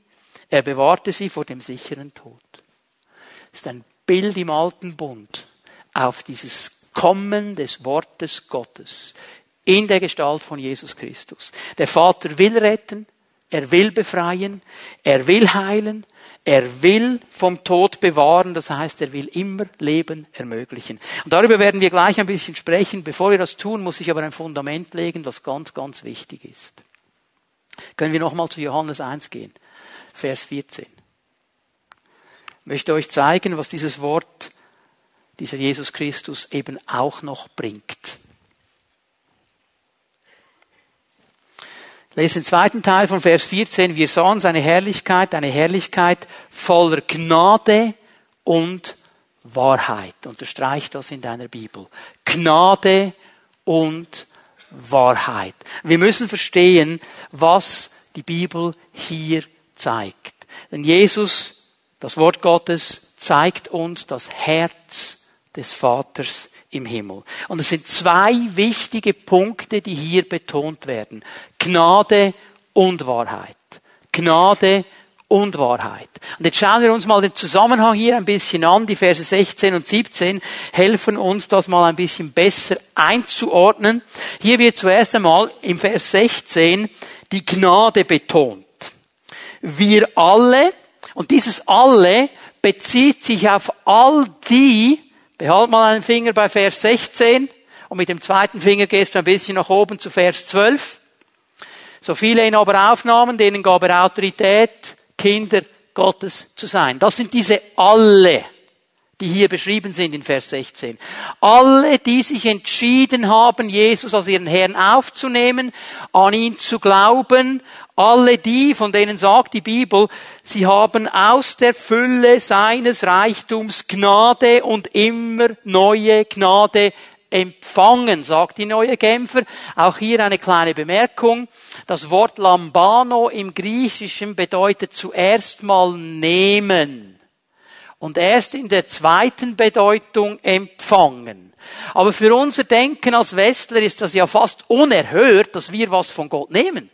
Er bewahrte sie vor dem sicheren Tod. Das ist ein Bild im alten Bund auf dieses Kommen des Wortes Gottes in der Gestalt von Jesus Christus. Der Vater will retten, er will befreien, er will heilen, er will vom Tod bewahren, das heißt, er will immer Leben ermöglichen. Und darüber werden wir gleich ein bisschen sprechen. Bevor wir das tun, muss ich aber ein Fundament legen, das ganz, ganz wichtig ist. Können wir nochmal zu Johannes 1 gehen, Vers 14. Ich möchte euch zeigen, was dieses Wort, dieser Jesus Christus eben auch noch bringt. Lese den zweiten Teil von Vers 14. Wir sahen seine Herrlichkeit, eine Herrlichkeit voller Gnade und Wahrheit. Unterstreich das in deiner Bibel. Gnade und Wahrheit. Wir müssen verstehen, was die Bibel hier zeigt. Denn Jesus, das Wort Gottes, zeigt uns das Herz des Vaters im Himmel. Und es sind zwei wichtige Punkte, die hier betont werden. Gnade und Wahrheit. Gnade und Wahrheit. Und jetzt schauen wir uns mal den Zusammenhang hier ein bisschen an. Die Verse 16 und 17 helfen uns, das mal ein bisschen besser einzuordnen. Hier wird zuerst einmal im Vers 16 die Gnade betont. Wir alle, und dieses alle bezieht sich auf all die, Behalt mal einen Finger bei Vers 16 und mit dem zweiten Finger gehst du ein bisschen nach oben zu Vers 12. So viele ihn aber aufnahmen, denen gab er Autorität, Kinder Gottes zu sein. Das sind diese alle, die hier beschrieben sind in Vers 16. Alle, die sich entschieden haben, Jesus als ihren Herrn aufzunehmen, an ihn zu glauben, alle die, von denen sagt die Bibel, sie haben aus der Fülle seines Reichtums Gnade und immer neue Gnade empfangen, sagt die neue Genfer. Auch hier eine kleine Bemerkung. Das Wort Lambano im Griechischen bedeutet zuerst mal nehmen und erst in der zweiten Bedeutung empfangen. Aber für unser Denken als Westler ist das ja fast unerhört, dass wir was von Gott nehmen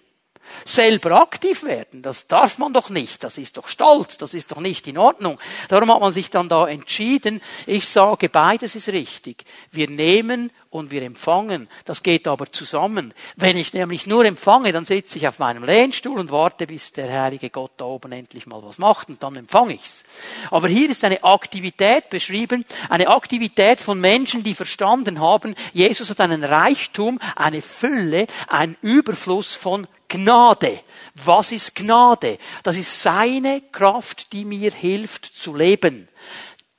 selber aktiv werden. Das darf man doch nicht. Das ist doch Stolz. Das ist doch nicht in Ordnung. Darum hat man sich dann da entschieden. Ich sage, beides ist richtig. Wir nehmen und wir empfangen. Das geht aber zusammen. Wenn ich nämlich nur empfange, dann sitze ich auf meinem Lehnstuhl und warte, bis der heilige Gott da oben endlich mal was macht und dann empfange ich's. Aber hier ist eine Aktivität beschrieben, eine Aktivität von Menschen, die verstanden haben, Jesus hat einen Reichtum, eine Fülle, einen Überfluss von Gnade. Was ist Gnade? Das ist seine Kraft, die mir hilft zu leben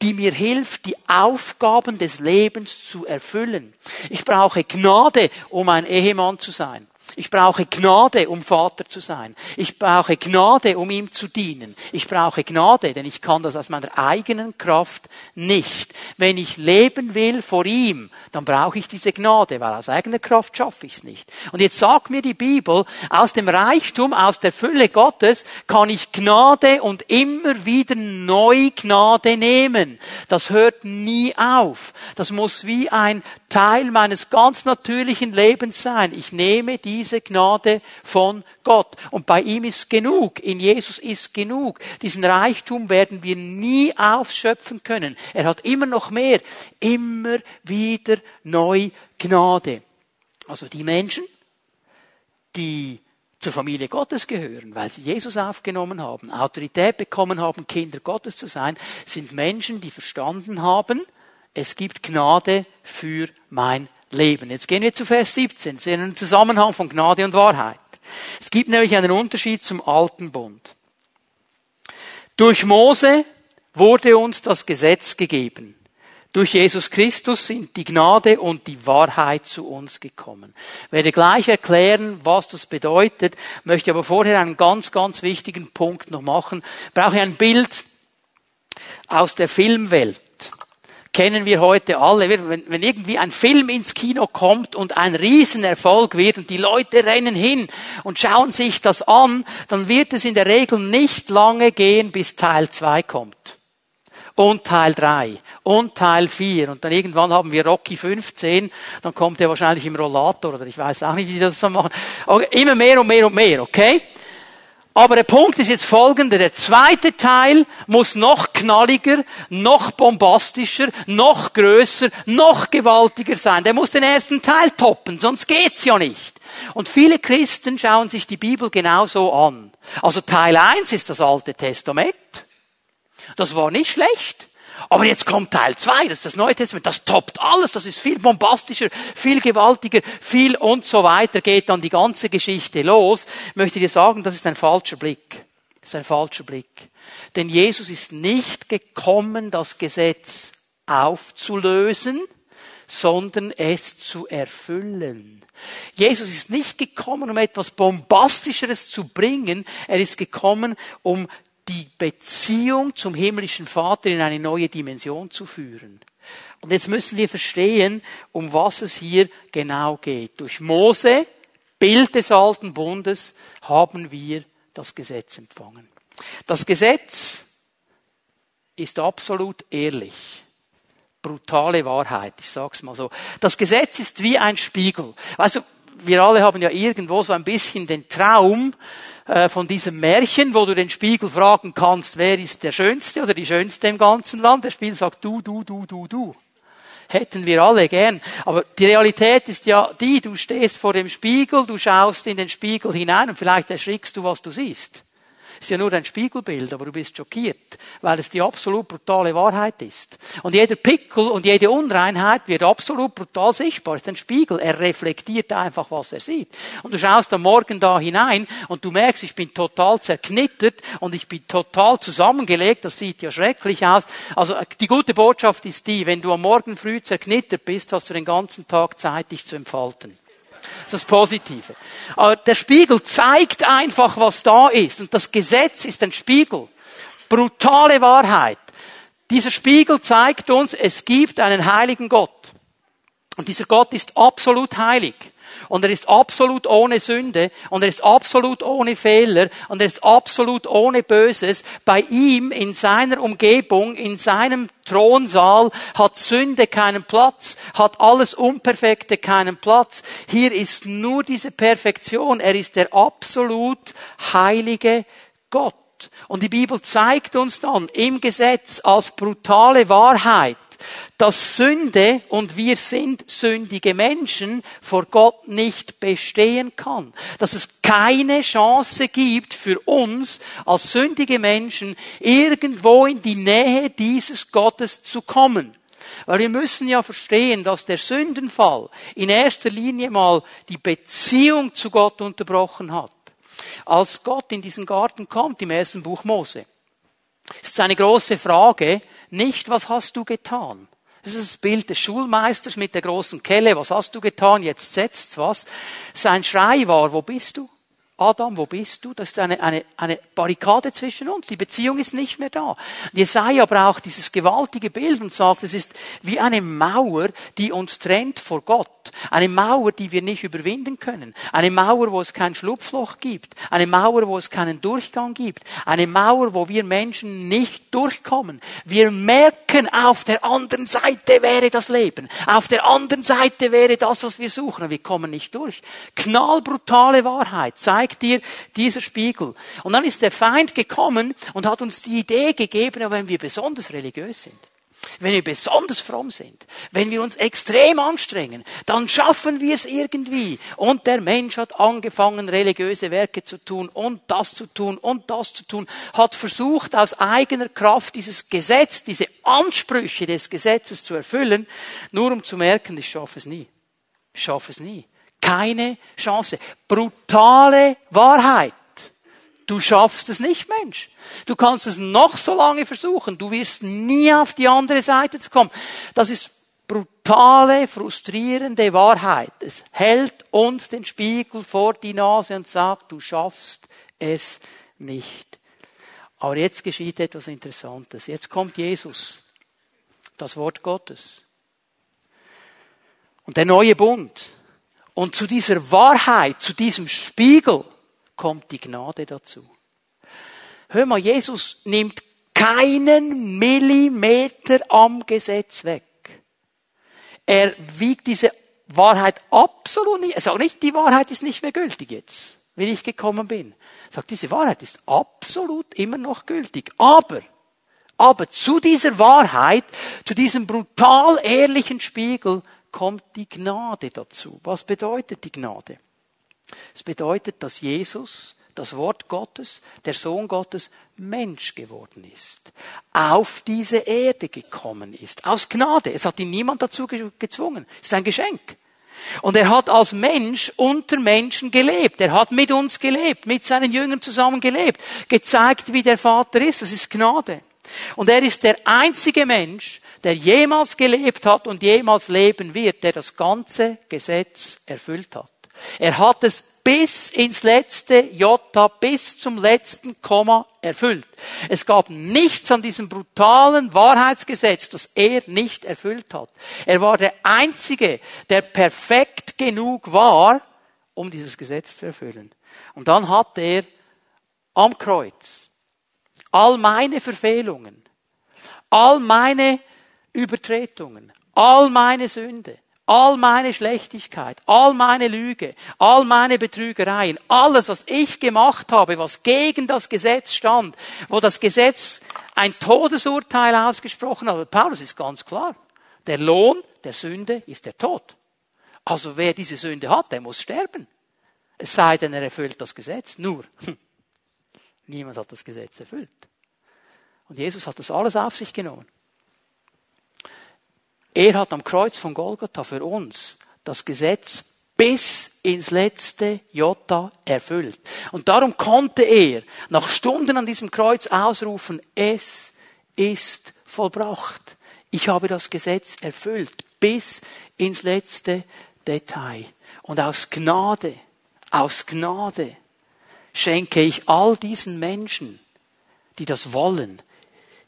die mir hilft, die Aufgaben des Lebens zu erfüllen. Ich brauche Gnade, um ein Ehemann zu sein. Ich brauche Gnade, um Vater zu sein. Ich brauche Gnade, um ihm zu dienen. Ich brauche Gnade, denn ich kann das aus meiner eigenen Kraft nicht. Wenn ich leben will vor ihm, dann brauche ich diese Gnade, weil aus eigener Kraft schaffe ich es nicht. Und jetzt sagt mir die Bibel, aus dem Reichtum, aus der Fülle Gottes kann ich Gnade und immer wieder neu Gnade nehmen. Das hört nie auf. Das muss wie ein Teil meines ganz natürlichen Lebens sein. Ich nehme diese Gnade von Gott. Und bei ihm ist genug. In Jesus ist genug. Diesen Reichtum werden wir nie aufschöpfen können. Er hat immer noch mehr. Immer wieder neu Gnade. Also die Menschen, die zur Familie Gottes gehören, weil sie Jesus aufgenommen haben, Autorität bekommen haben, Kinder Gottes zu sein, sind Menschen, die verstanden haben, es gibt Gnade für mein Leben. Jetzt gehen wir zu Vers 17, sehen einen Zusammenhang von Gnade und Wahrheit. Es gibt nämlich einen Unterschied zum alten Bund. Durch Mose wurde uns das Gesetz gegeben. Durch Jesus Christus sind die Gnade und die Wahrheit zu uns gekommen. Ich werde gleich erklären, was das bedeutet, möchte aber vorher einen ganz, ganz wichtigen Punkt noch machen. Ich brauche ein Bild aus der Filmwelt kennen wir heute alle. Wenn, wenn irgendwie ein Film ins Kino kommt und ein Riesenerfolg wird und die Leute rennen hin und schauen sich das an, dann wird es in der Regel nicht lange gehen, bis Teil 2 kommt. Und Teil 3 und Teil 4 und dann irgendwann haben wir Rocky 15, dann kommt er wahrscheinlich im Rollator oder ich weiß auch nicht, wie die das so machen. Okay, immer mehr und mehr und mehr, okay? Aber der Punkt ist jetzt folgender. Der zweite Teil muss noch knalliger, noch bombastischer, noch größer, noch gewaltiger sein. Der muss den ersten Teil toppen, sonst geht's ja nicht. Und viele Christen schauen sich die Bibel genauso an. Also Teil 1 ist das Alte Testament. Das war nicht schlecht. Aber jetzt kommt Teil 2, das ist das Neue Testament, das toppt alles, das ist viel bombastischer, viel gewaltiger, viel und so weiter, geht dann die ganze Geschichte los. Ich möchte dir sagen, das ist ein falscher Blick. Das ist ein falscher Blick. Denn Jesus ist nicht gekommen, das Gesetz aufzulösen, sondern es zu erfüllen. Jesus ist nicht gekommen, um etwas Bombastischeres zu bringen, er ist gekommen, um die Beziehung zum himmlischen Vater in eine neue Dimension zu führen. Und jetzt müssen wir verstehen, um was es hier genau geht. Durch Mose, Bild des alten Bundes, haben wir das Gesetz empfangen. Das Gesetz ist absolut ehrlich. Brutale Wahrheit, ich sag's mal so. Das Gesetz ist wie ein Spiegel. Also, wir alle haben ja irgendwo so ein bisschen den Traum, äh, von diesem Märchen, wo du den Spiegel fragen kannst, wer ist der Schönste oder die Schönste im ganzen Land. Der Spiegel sagt du, du, du, du, du. Hätten wir alle gern. Aber die Realität ist ja die, du stehst vor dem Spiegel, du schaust in den Spiegel hinein und vielleicht erschrickst du, was du siehst ist ja nur ein Spiegelbild, aber du bist schockiert, weil es die absolut brutale Wahrheit ist. Und jeder Pickel und jede Unreinheit wird absolut brutal sichtbar. Es ist ein Spiegel. Er reflektiert einfach, was er sieht. Und du schaust am Morgen da hinein und du merkst, ich bin total zerknittert und ich bin total zusammengelegt. Das sieht ja schrecklich aus. Also die gute Botschaft ist die, wenn du am Morgen früh zerknittert bist, hast du den ganzen Tag Zeit, dich zu entfalten. Das ist das Positive. Aber der Spiegel zeigt einfach, was da ist. Und das Gesetz ist ein Spiegel. Brutale Wahrheit. Dieser Spiegel zeigt uns, es gibt einen heiligen Gott. Und dieser Gott ist absolut heilig. Und er ist absolut ohne Sünde. Und er ist absolut ohne Fehler. Und er ist absolut ohne Böses. Bei ihm, in seiner Umgebung, in seinem Thronsaal hat Sünde keinen Platz, hat alles Unperfekte keinen Platz. Hier ist nur diese Perfektion. Er ist der absolut heilige Gott. Und die Bibel zeigt uns dann im Gesetz als brutale Wahrheit, dass Sünde, und wir sind sündige Menschen, vor Gott nicht bestehen kann. Dass es keine Chance gibt für uns als sündige Menschen, irgendwo in die Nähe dieses Gottes zu kommen. Weil wir müssen ja verstehen, dass der Sündenfall in erster Linie mal die Beziehung zu Gott unterbrochen hat. als Gott in diesen Garten kommt, im ersten Buch Mose. Es ist eine große Frage, nicht was hast du getan? Das ist das Bild des Schulmeisters mit der großen Kelle. Was hast du getan? Jetzt setzt was. Sein Schrei war, wo bist du? Adam, wo bist du? Das ist eine, eine, eine Barrikade zwischen uns. Die Beziehung ist nicht mehr da. Jesaja braucht dieses gewaltige Bild und sagt, es ist wie eine Mauer, die uns trennt vor Gott. Eine Mauer, die wir nicht überwinden können. Eine Mauer, wo es kein Schlupfloch gibt. Eine Mauer, wo es keinen Durchgang gibt. Eine Mauer, wo wir Menschen nicht durchkommen. Wir merken, auf der anderen Seite wäre das Leben. Auf der anderen Seite wäre das, was wir suchen. Wir kommen nicht durch. Knallbrutale Wahrheit zeigt dir dieser Spiegel. Und dann ist der Feind gekommen und hat uns die Idee gegeben, wenn wir besonders religiös sind, wenn wir besonders fromm sind, wenn wir uns extrem anstrengen, dann schaffen wir es irgendwie. Und der Mensch hat angefangen, religiöse Werke zu tun und das zu tun und das zu tun, hat versucht, aus eigener Kraft dieses Gesetz, diese Ansprüche des Gesetzes zu erfüllen, nur um zu merken, ich schaffe es nie. Ich schaffe es nie. Keine Chance. Brutale Wahrheit. Du schaffst es nicht, Mensch. Du kannst es noch so lange versuchen. Du wirst nie auf die andere Seite zu kommen. Das ist brutale, frustrierende Wahrheit. Es hält uns den Spiegel vor die Nase und sagt, du schaffst es nicht. Aber jetzt geschieht etwas Interessantes. Jetzt kommt Jesus, das Wort Gottes. Und der neue Bund. Und zu dieser Wahrheit, zu diesem Spiegel kommt die Gnade dazu. Hör mal, Jesus nimmt keinen Millimeter am Gesetz weg. Er wiegt diese Wahrheit absolut nicht. Er sagt nicht, die Wahrheit ist nicht mehr gültig jetzt, wie ich gekommen bin. Er sagt, diese Wahrheit ist absolut immer noch gültig. Aber, aber zu dieser Wahrheit, zu diesem brutal ehrlichen Spiegel kommt die Gnade dazu. Was bedeutet die Gnade? Es bedeutet, dass Jesus, das Wort Gottes, der Sohn Gottes, Mensch geworden ist, auf diese Erde gekommen ist, aus Gnade. Es hat ihn niemand dazu gezwungen. Es ist ein Geschenk. Und er hat als Mensch unter Menschen gelebt. Er hat mit uns gelebt, mit seinen Jüngern zusammen gelebt, gezeigt, wie der Vater ist. Das ist Gnade. Und er ist der einzige Mensch, der jemals gelebt hat und jemals leben wird, der das ganze Gesetz erfüllt hat. Er hat es bis ins letzte Jota, bis zum letzten Komma erfüllt. Es gab nichts an diesem brutalen Wahrheitsgesetz, das er nicht erfüllt hat. Er war der Einzige, der perfekt genug war, um dieses Gesetz zu erfüllen. Und dann hat er am Kreuz all meine Verfehlungen, all meine Übertretungen, all meine Sünde, all meine Schlechtigkeit, all meine Lüge, all meine Betrügereien, alles, was ich gemacht habe, was gegen das Gesetz stand, wo das Gesetz ein Todesurteil ausgesprochen hat. Paulus ist ganz klar. Der Lohn der Sünde ist der Tod. Also wer diese Sünde hat, der muss sterben. Es sei denn, er erfüllt das Gesetz. Nur, hm, niemand hat das Gesetz erfüllt. Und Jesus hat das alles auf sich genommen. Er hat am Kreuz von Golgotha für uns das Gesetz bis ins letzte Jota erfüllt. Und darum konnte er nach Stunden an diesem Kreuz ausrufen, es ist vollbracht. Ich habe das Gesetz erfüllt bis ins letzte Detail. Und aus Gnade, aus Gnade schenke ich all diesen Menschen, die das wollen,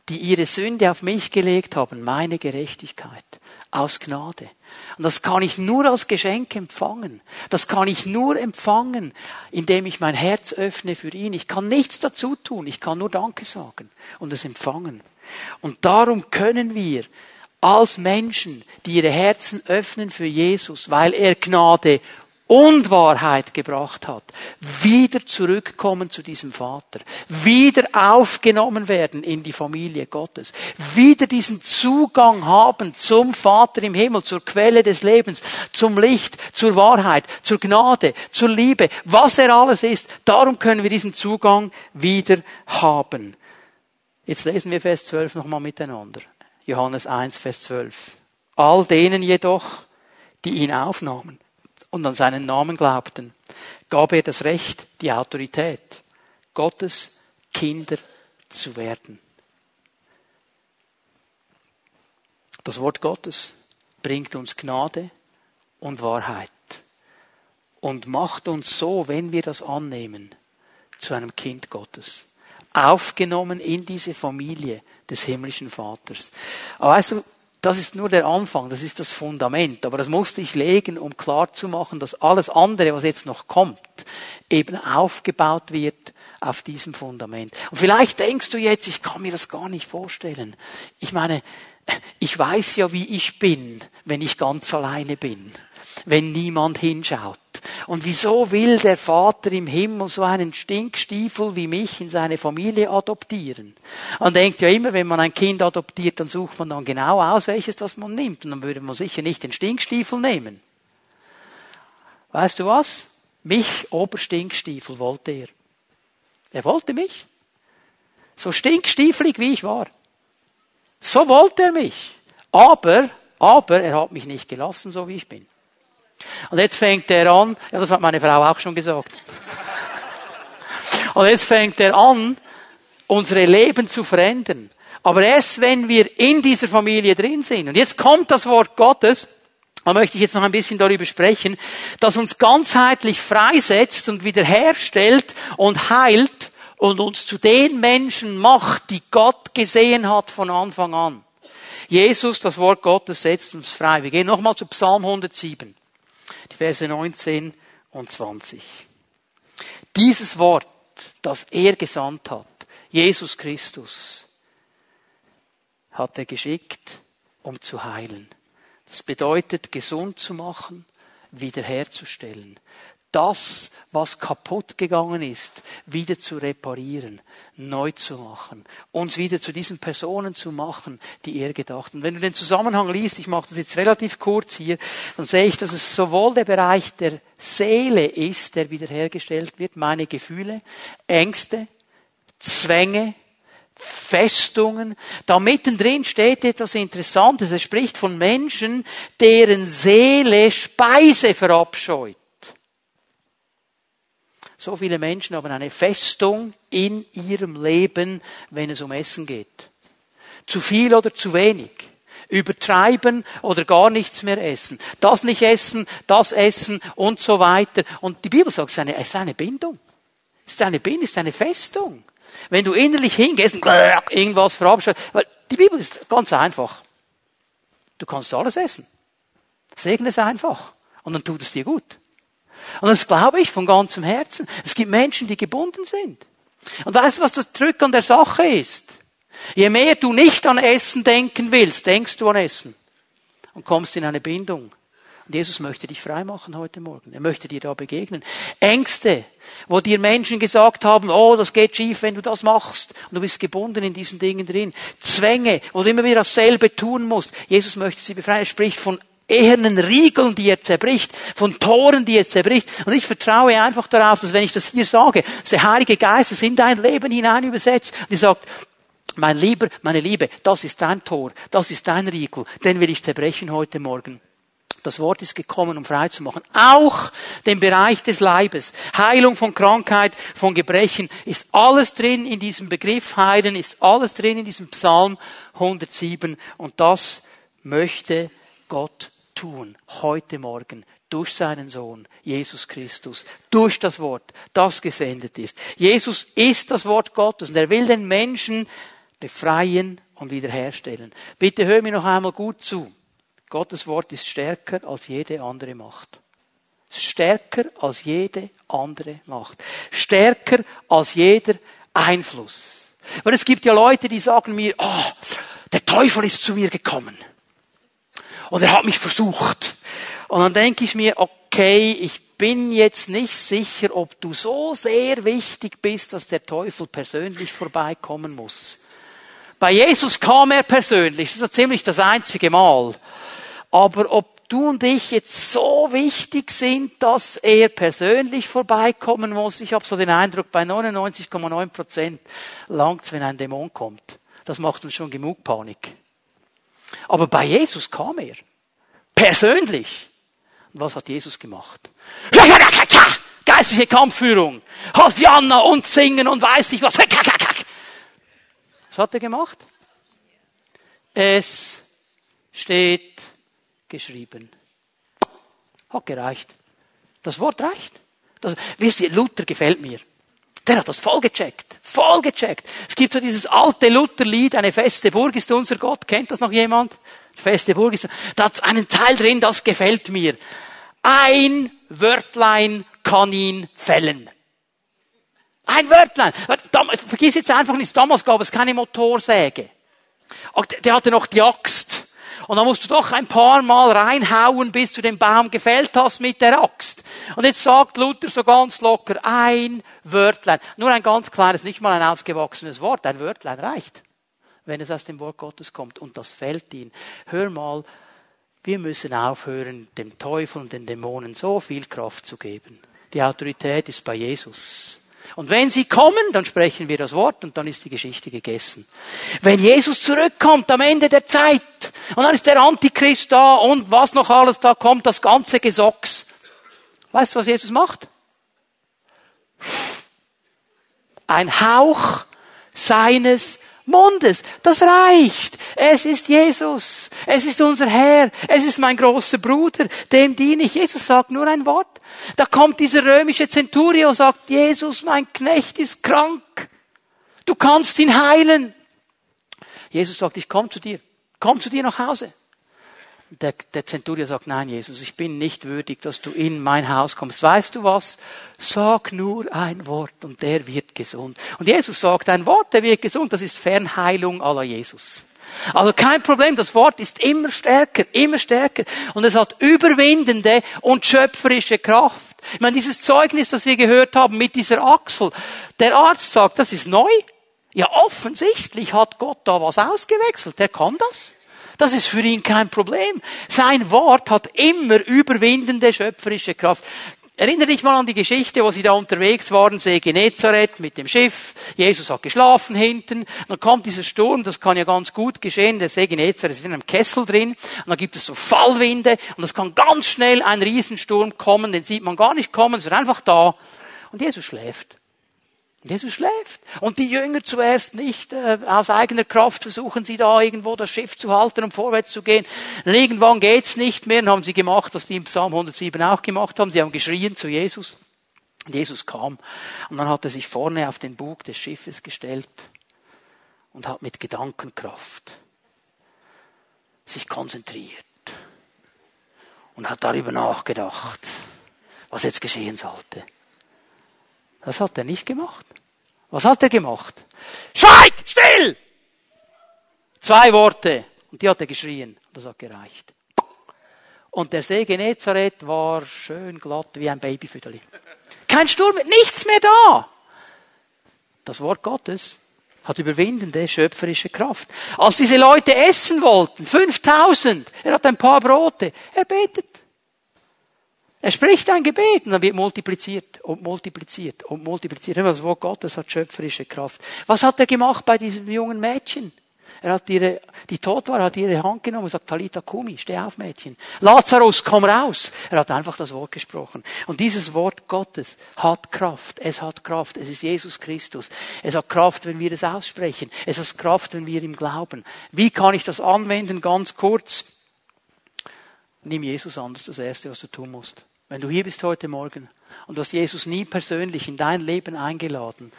die ihre Sünde auf mich gelegt haben, meine Gerechtigkeit aus Gnade. Und das kann ich nur als Geschenk empfangen. Das kann ich nur empfangen, indem ich mein Herz öffne für ihn. Ich kann nichts dazu tun. Ich kann nur Danke sagen und es empfangen. Und darum können wir als Menschen, die ihre Herzen öffnen für Jesus, weil er Gnade und Wahrheit gebracht hat, wieder zurückkommen zu diesem Vater, wieder aufgenommen werden in die Familie Gottes, wieder diesen Zugang haben zum Vater im Himmel, zur Quelle des Lebens, zum Licht, zur Wahrheit, zur Gnade, zur Liebe, was er alles ist, darum können wir diesen Zugang wieder haben. Jetzt lesen wir Vers 12 nochmal miteinander. Johannes 1, Vers 12. All denen jedoch, die ihn aufnahmen und an seinen Namen glaubten, gab er das Recht, die Autorität, Gottes Kinder zu werden. Das Wort Gottes bringt uns Gnade und Wahrheit und macht uns so, wenn wir das annehmen, zu einem Kind Gottes. Aufgenommen in diese Familie des himmlischen Vaters. Aber weißt du, das ist nur der Anfang, das ist das Fundament. Aber das musste ich legen, um klarzumachen, dass alles andere, was jetzt noch kommt, eben aufgebaut wird auf diesem Fundament. Und vielleicht denkst du jetzt, ich kann mir das gar nicht vorstellen. Ich meine, ich weiß ja, wie ich bin, wenn ich ganz alleine bin, wenn niemand hinschaut. Und wieso will der Vater im Himmel so einen Stinkstiefel wie mich in seine Familie adoptieren? Man denkt ja immer, wenn man ein Kind adoptiert, dann sucht man dann genau aus, welches das man nimmt. Und dann würde man sicher nicht den Stinkstiefel nehmen. Weißt du was? Mich, Oberstinkstiefel, wollte er. Er wollte mich. So stinkstiefelig wie ich war. So wollte er mich. Aber, aber er hat mich nicht gelassen, so wie ich bin. Und jetzt fängt er an, ja, das hat meine Frau auch schon gesagt. Und jetzt fängt er an, unsere Leben zu verändern. Aber erst wenn wir in dieser Familie drin sind. Und jetzt kommt das Wort Gottes. Da möchte ich jetzt noch ein bisschen darüber sprechen, das uns ganzheitlich freisetzt und wiederherstellt und heilt und uns zu den Menschen macht, die Gott gesehen hat von Anfang an. Jesus, das Wort Gottes, setzt uns frei. Wir gehen nochmal zu Psalm 107 die Verse 19 und 20. Dieses Wort, das er gesandt hat, Jesus Christus, hat er geschickt, um zu heilen. Das bedeutet, gesund zu machen, wiederherzustellen das, was kaputt gegangen ist, wieder zu reparieren, neu zu machen, uns wieder zu diesen Personen zu machen, die er gedacht. Und wenn du den Zusammenhang liest, ich mache das jetzt relativ kurz hier, dann sehe ich, dass es sowohl der Bereich der Seele ist, der wiederhergestellt wird, meine Gefühle, Ängste, Zwänge, Festungen. Da mittendrin steht etwas Interessantes. Es spricht von Menschen, deren Seele Speise verabscheut. So viele Menschen haben eine Festung in ihrem Leben, wenn es um Essen geht. Zu viel oder zu wenig. Übertreiben oder gar nichts mehr essen. Das nicht essen, das essen und so weiter. Und die Bibel sagt, es ist eine, es ist eine Bindung. Es ist eine Bindung, es ist eine Festung. Wenn du innerlich hingehst und irgendwas verabscheust, weil die Bibel ist ganz einfach. Du kannst alles essen. Segne es einfach. Und dann tut es dir gut. Und das glaube ich von ganzem Herzen. Es gibt Menschen, die gebunden sind. Und weißt du, was das Drück an der Sache ist? Je mehr du nicht an Essen denken willst, denkst du an Essen und kommst in eine Bindung. Und Jesus möchte dich freimachen heute Morgen. Er möchte dir da begegnen. Ängste, wo dir Menschen gesagt haben, oh, das geht schief, wenn du das machst. Und du bist gebunden in diesen Dingen drin. Zwänge, wo du immer wieder dasselbe tun musst. Jesus möchte sie befreien. Er spricht von ehernen Riegeln, die er zerbricht, von Toren, die er zerbricht. Und ich vertraue einfach darauf, dass wenn ich das hier sage, der Heilige Geist es in dein Leben hinein übersetzt und die sagt, mein Lieber, meine Liebe, das ist dein Tor, das ist dein Riegel, den will ich zerbrechen heute Morgen. Das Wort ist gekommen, um frei zu machen. Auch den Bereich des Leibes. Heilung von Krankheit, von Gebrechen ist alles drin in diesem Begriff Heilen, ist alles drin in diesem Psalm 107. Und das möchte Gott tun, heute Morgen, durch seinen Sohn, Jesus Christus, durch das Wort, das gesendet ist. Jesus ist das Wort Gottes und er will den Menschen befreien und wiederherstellen. Bitte hör mir noch einmal gut zu. Gottes Wort ist stärker als jede andere Macht. Stärker als jede andere Macht. Stärker als jeder Einfluss. Weil es gibt ja Leute, die sagen mir, oh, der Teufel ist zu mir gekommen. Und er hat mich versucht. Und dann denke ich mir, okay, ich bin jetzt nicht sicher, ob du so sehr wichtig bist, dass der Teufel persönlich vorbeikommen muss. Bei Jesus kam er persönlich, das ist ja ziemlich das einzige Mal. Aber ob du und ich jetzt so wichtig sind, dass er persönlich vorbeikommen muss, ich habe so den Eindruck, bei 99,9 Prozent langt's, wenn ein Dämon kommt. Das macht uns schon genug Panik. Aber bei Jesus kam er. Persönlich. Und was hat Jesus gemacht? Geistliche Kampfführung. Hosianna und singen und weiß ich was. Was hat er gemacht? Es steht geschrieben. Hat gereicht. Das Wort reicht. Das, wisst ihr, Luther gefällt mir. Der hat das voll gecheckt. Voll gecheckt. Es gibt so dieses alte Lutherlied, eine feste Burg ist unser Gott. Kennt das noch jemand? Feste Burg ist, da hat einen Teil drin, das gefällt mir. Ein Wörtlein kann ihn fällen. Ein Wörtlein. Vergiss jetzt einfach nicht, damals gab es keine Motorsäge. Der hatte noch die Axt. Und dann musst du doch ein paar Mal reinhauen, bis du den Baum gefällt hast mit der Axt. Und jetzt sagt Luther so ganz locker, ein Wörtlein. Nur ein ganz kleines, nicht mal ein ausgewachsenes Wort. Ein Wörtlein reicht, wenn es aus dem Wort Gottes kommt. Und das fällt ihn. Hör mal, wir müssen aufhören, dem Teufel und den Dämonen so viel Kraft zu geben. Die Autorität ist bei Jesus. Und wenn sie kommen, dann sprechen wir das Wort und dann ist die Geschichte gegessen. Wenn Jesus zurückkommt am Ende der Zeit und dann ist der Antichrist da und was noch alles da kommt, das ganze Gesocks. Weißt du, was Jesus macht? Ein Hauch seines Mundes. Das reicht. Es ist Jesus. Es ist unser Herr. Es ist mein großer Bruder. Dem diene ich. Jesus sagt nur ein Wort. Da kommt dieser römische Centurio und sagt, Jesus, mein Knecht ist krank. Du kannst ihn heilen. Jesus sagt, ich komme zu dir. Komm zu dir nach Hause. Der, der Zenturier sagt, nein, Jesus, ich bin nicht würdig, dass du in mein Haus kommst. Weißt du was? Sag nur ein Wort und der wird gesund. Und Jesus sagt ein Wort, der wird gesund. Das ist Fernheilung aller Jesus. Also kein Problem, das Wort ist immer stärker, immer stärker. Und es hat überwindende und schöpferische Kraft. Ich meine, dieses Zeugnis, das wir gehört haben mit dieser Achsel, der Arzt sagt, das ist neu. Ja, offensichtlich hat Gott da was ausgewechselt. Der kann das. Das ist für ihn kein Problem. Sein Wort hat immer überwindende schöpferische Kraft. Erinnere dich mal an die Geschichte, wo sie da unterwegs waren, See Genezareth mit dem Schiff. Jesus hat geschlafen hinten. Dann kommt dieser Sturm, das kann ja ganz gut geschehen. Der See Genezareth ist in einem Kessel drin. Und dann gibt es so Fallwinde. Und es kann ganz schnell ein Riesensturm kommen. Den sieht man gar nicht kommen. Ist einfach da. Und Jesus schläft. Jesus schläft. Und die Jünger zuerst nicht. Äh, aus eigener Kraft versuchen sie da irgendwo das Schiff zu halten und vorwärts zu gehen. Und irgendwann geht's nicht mehr. Und haben sie gemacht, was die im Psalm 107 auch gemacht haben. Sie haben geschrien zu Jesus. Und Jesus kam. Und dann hat er sich vorne auf den Bug des Schiffes gestellt und hat mit Gedankenkraft sich konzentriert und hat darüber nachgedacht, was jetzt geschehen sollte. Das hat er nicht gemacht. Was hat er gemacht? Schweig! Still! Zwei Worte. Und die hat er geschrien. Das hat gereicht. Und der See Genezareth war schön glatt wie ein Babyfütterli. Kein Sturm, nichts mehr da. Das Wort Gottes hat überwindende schöpferische Kraft. Als diese Leute essen wollten, 5000, er hat ein paar Brote, er betet. Er spricht ein Gebet und dann wird multipliziert und multipliziert und multipliziert. Das Wort Gottes hat schöpferische Kraft. Was hat er gemacht bei diesem jungen Mädchen? Er hat ihre, die tot war, hat ihre Hand genommen und sagt, Talita Kumi, steh auf Mädchen. Lazarus, komm raus. Er hat einfach das Wort gesprochen. Und dieses Wort Gottes hat Kraft. Es hat Kraft. Es ist Jesus Christus. Es hat Kraft, wenn wir es aussprechen. Es hat Kraft, wenn wir ihm glauben. Wie kann ich das anwenden? Ganz kurz. Nimm Jesus an, das ist das Erste, was du tun musst. Wenn du hier bist heute Morgen und du hast Jesus nie persönlich in dein Leben eingeladen,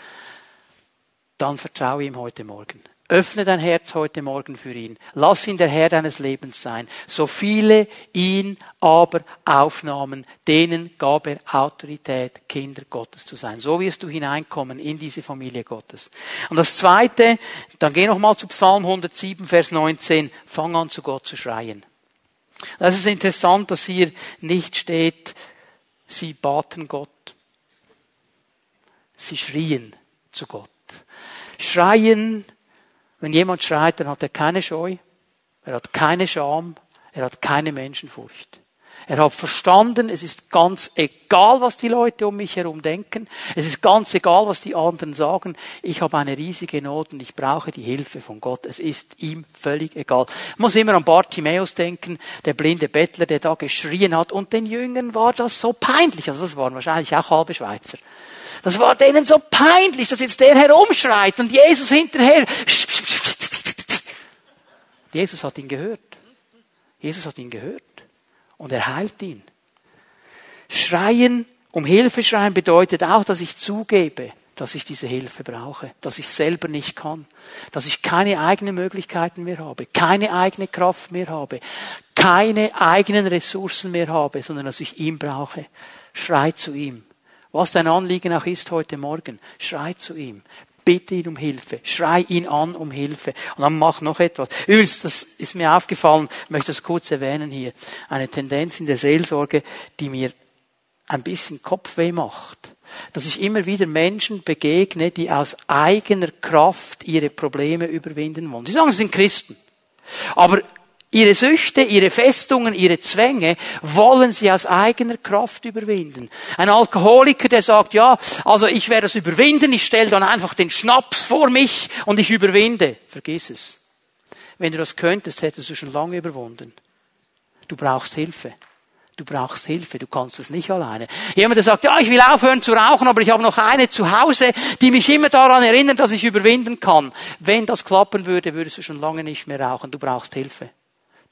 dann vertraue ihm heute Morgen. Öffne dein Herz heute Morgen für ihn. Lass ihn der Herr deines Lebens sein. So viele ihn aber aufnahmen, denen gab er Autorität, Kinder Gottes zu sein. So wirst du hineinkommen in diese Familie Gottes. Und das zweite, dann geh nochmal zu Psalm 107, Vers 19. Fang an zu Gott zu schreien. Das ist interessant, dass hier nicht steht, sie baten Gott. Sie schrien zu Gott. Schreien, wenn jemand schreit, dann hat er keine Scheu, er hat keine Scham, er hat keine Menschenfurcht. Er hat verstanden, es ist ganz egal, was die Leute um mich herum denken. Es ist ganz egal, was die anderen sagen. Ich habe eine riesige Not und ich brauche die Hilfe von Gott. Es ist ihm völlig egal. Ich muss immer an Bartimäus denken, der blinde Bettler, der da geschrien hat. Und den Jüngern war das so peinlich. Also das waren wahrscheinlich auch halbe Schweizer. Das war denen so peinlich, dass jetzt der herumschreit und Jesus hinterher. Jesus hat ihn gehört. Jesus hat ihn gehört und er heilt ihn. Schreien, um Hilfe schreien bedeutet auch, dass ich zugebe, dass ich diese Hilfe brauche, dass ich selber nicht kann, dass ich keine eigenen Möglichkeiten mehr habe, keine eigene Kraft mehr habe, keine eigenen Ressourcen mehr habe, sondern dass ich ihn brauche. Schrei zu ihm. Was dein Anliegen auch ist heute Morgen, schrei zu ihm. Bitte ihn um Hilfe. Schrei ihn an um Hilfe. Und dann mach noch etwas. Übrigens, das ist mir aufgefallen, ich möchte das kurz erwähnen hier. Eine Tendenz in der Seelsorge, die mir ein bisschen Kopfweh macht. Dass ich immer wieder Menschen begegne, die aus eigener Kraft ihre Probleme überwinden wollen. Sie sagen, sie sind Christen. Aber Ihre Süchte, ihre Festungen, ihre Zwänge wollen sie aus eigener Kraft überwinden. Ein Alkoholiker, der sagt, ja, also ich werde es überwinden, ich stelle dann einfach den Schnaps vor mich und ich überwinde. Vergiss es. Wenn du das könntest, hättest du schon lange überwunden. Du brauchst Hilfe. Du brauchst Hilfe, du kannst es nicht alleine. Jemand, der sagt, ja, ich will aufhören zu rauchen, aber ich habe noch eine zu Hause, die mich immer daran erinnert, dass ich überwinden kann. Wenn das klappen würde, würdest du schon lange nicht mehr rauchen. Du brauchst Hilfe.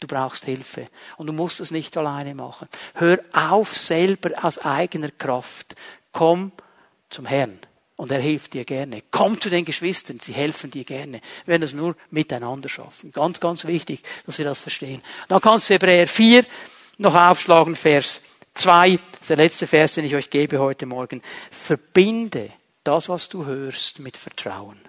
Du brauchst Hilfe. Und du musst es nicht alleine machen. Hör auf selber aus eigener Kraft. Komm zum Herrn. Und er hilft dir gerne. Komm zu den Geschwistern, sie helfen dir gerne. Wir werden es nur miteinander schaffen. Ganz, ganz wichtig, dass wir das verstehen. Dann kannst du Hebräer 4 noch aufschlagen, Vers 2, der letzte Vers, den ich euch gebe heute Morgen. Verbinde das, was du hörst, mit Vertrauen.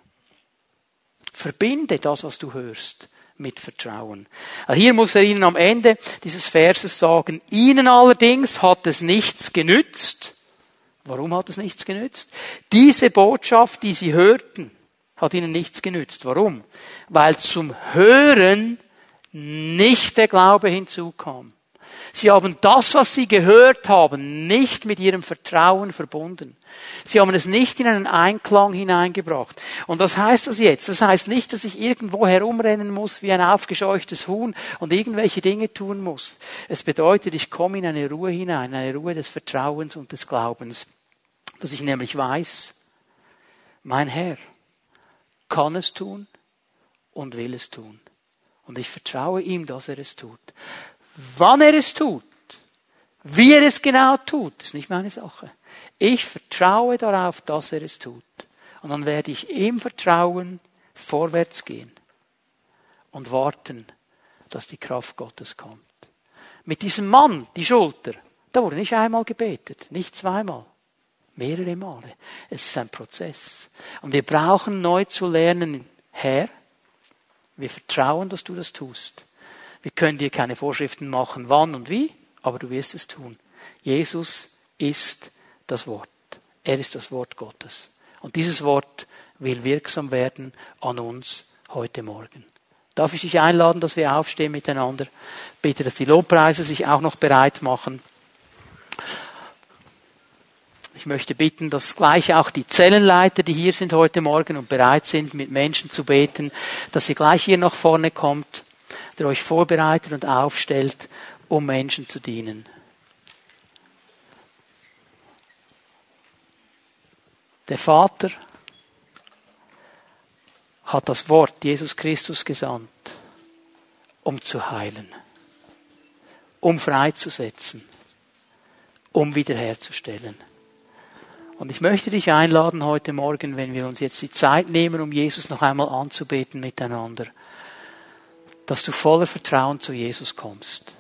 Verbinde das, was du hörst, mit Vertrauen. Also hier muss er ihnen am Ende dieses Verses sagen, ihnen allerdings hat es nichts genützt. Warum hat es nichts genützt? Diese Botschaft, die sie hörten, hat ihnen nichts genützt. Warum? Weil zum Hören nicht der Glaube hinzukam. Sie haben das, was sie gehört haben, nicht mit ihrem Vertrauen verbunden. Sie haben es nicht in einen Einklang hineingebracht. Und was heißt das jetzt? Das heißt nicht, dass ich irgendwo herumrennen muss wie ein aufgescheuchtes Huhn und irgendwelche Dinge tun muss. Es bedeutet, ich komme in eine Ruhe hinein, eine Ruhe des Vertrauens und des Glaubens. Dass ich nämlich weiß, mein Herr kann es tun und will es tun. Und ich vertraue ihm, dass er es tut. Wann er es tut, wie er es genau tut, ist nicht meine Sache. Ich vertraue darauf, dass er es tut. Und dann werde ich im Vertrauen vorwärts gehen und warten, dass die Kraft Gottes kommt. Mit diesem Mann, die Schulter, da wurde nicht einmal gebetet, nicht zweimal, mehrere Male. Es ist ein Prozess. Und wir brauchen neu zu lernen, Herr, wir vertrauen, dass du das tust. Wir können dir keine Vorschriften machen, wann und wie, aber du wirst es tun. Jesus ist das Wort. Er ist das Wort Gottes. Und dieses Wort will wirksam werden an uns heute Morgen. Darf ich dich einladen, dass wir aufstehen miteinander? Bitte, dass die Lobpreise sich auch noch bereit machen. Ich möchte bitten, dass gleich auch die Zellenleiter, die hier sind heute Morgen und bereit sind, mit Menschen zu beten, dass ihr gleich hier nach vorne kommt, der euch vorbereitet und aufstellt, um Menschen zu dienen. Der Vater hat das Wort Jesus Christus gesandt, um zu heilen, um freizusetzen, um wiederherzustellen. Und ich möchte dich einladen heute Morgen, wenn wir uns jetzt die Zeit nehmen, um Jesus noch einmal anzubeten miteinander, dass du voller Vertrauen zu Jesus kommst.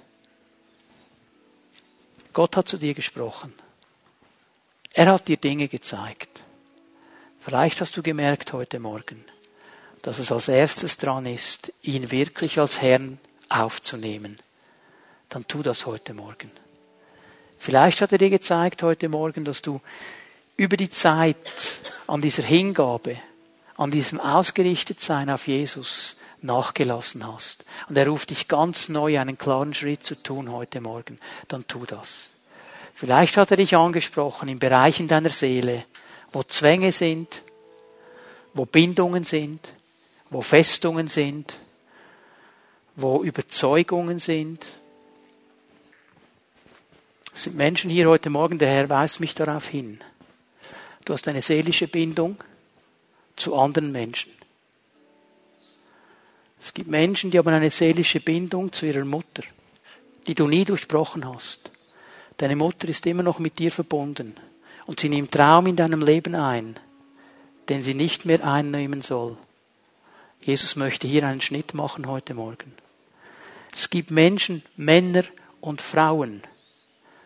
Gott hat zu dir gesprochen. Er hat dir Dinge gezeigt. Vielleicht hast du gemerkt heute Morgen, dass es als erstes dran ist, ihn wirklich als Herrn aufzunehmen. Dann tu das heute Morgen. Vielleicht hat er dir gezeigt heute Morgen, dass du über die Zeit an dieser Hingabe, an diesem Ausgerichtetsein auf Jesus nachgelassen hast und er ruft dich ganz neu einen klaren Schritt zu tun heute Morgen, dann tu das. Vielleicht hat er dich angesprochen in Bereichen deiner Seele, wo Zwänge sind, wo Bindungen sind, wo Festungen sind, wo Überzeugungen sind. Es sind Menschen hier heute Morgen, der Herr weist mich darauf hin. Du hast eine seelische Bindung zu anderen Menschen. Es gibt Menschen, die haben eine seelische Bindung zu ihrer Mutter, die du nie durchbrochen hast. Deine Mutter ist immer noch mit dir verbunden und sie nimmt Raum in deinem Leben ein, den sie nicht mehr einnehmen soll. Jesus möchte hier einen Schnitt machen heute Morgen. Es gibt Menschen, Männer und Frauen.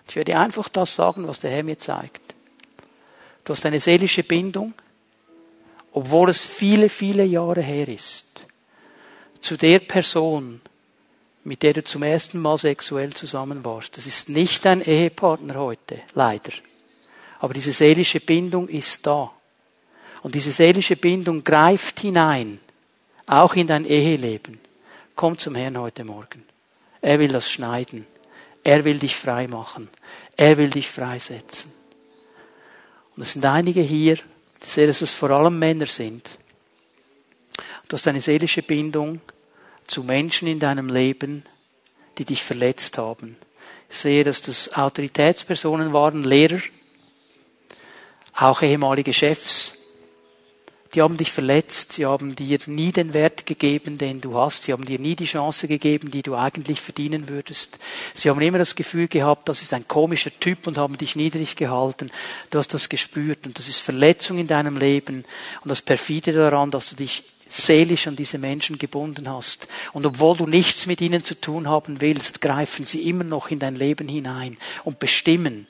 Ich werde einfach das sagen, was der Herr mir zeigt. Du hast eine seelische Bindung, obwohl es viele, viele Jahre her ist zu der Person, mit der du zum ersten Mal sexuell zusammen warst. Das ist nicht dein Ehepartner heute, leider. Aber diese seelische Bindung ist da. Und diese seelische Bindung greift hinein, auch in dein Eheleben. Komm zum Herrn heute Morgen. Er will das schneiden. Er will dich frei machen. Er will dich freisetzen. Und es sind einige hier, ich sehe, dass es vor allem Männer sind, Du hast eine seelische Bindung zu Menschen in deinem Leben, die dich verletzt haben. Ich sehe, dass das Autoritätspersonen waren, Lehrer, auch ehemalige Chefs. Die haben dich verletzt, sie haben dir nie den Wert gegeben, den du hast, sie haben dir nie die Chance gegeben, die du eigentlich verdienen würdest. Sie haben immer das Gefühl gehabt, das ist ein komischer Typ und haben dich niedrig gehalten. Du hast das gespürt und das ist Verletzung in deinem Leben und das perfide daran, dass du dich seelisch an diese Menschen gebunden hast. Und obwohl du nichts mit ihnen zu tun haben willst, greifen sie immer noch in dein Leben hinein und bestimmen,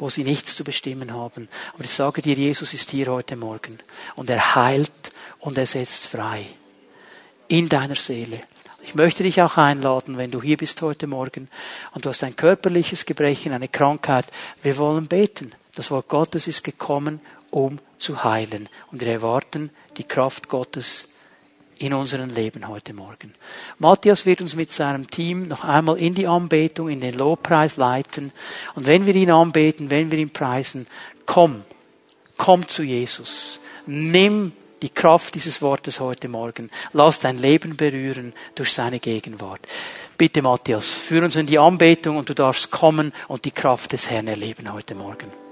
wo sie nichts zu bestimmen haben. Aber ich sage dir, Jesus ist hier heute Morgen und er heilt und er setzt frei. In deiner Seele. Ich möchte dich auch einladen, wenn du hier bist heute Morgen und du hast ein körperliches Gebrechen, eine Krankheit. Wir wollen beten. Das Wort Gottes ist gekommen, um zu heilen. Und wir erwarten die Kraft Gottes in unserem Leben heute Morgen. Matthias wird uns mit seinem Team noch einmal in die Anbetung, in den Lobpreis leiten. Und wenn wir ihn anbeten, wenn wir ihn preisen, komm, komm zu Jesus. Nimm die Kraft dieses Wortes heute Morgen. Lass dein Leben berühren durch seine Gegenwart. Bitte, Matthias, führ uns in die Anbetung und du darfst kommen und die Kraft des Herrn erleben heute Morgen.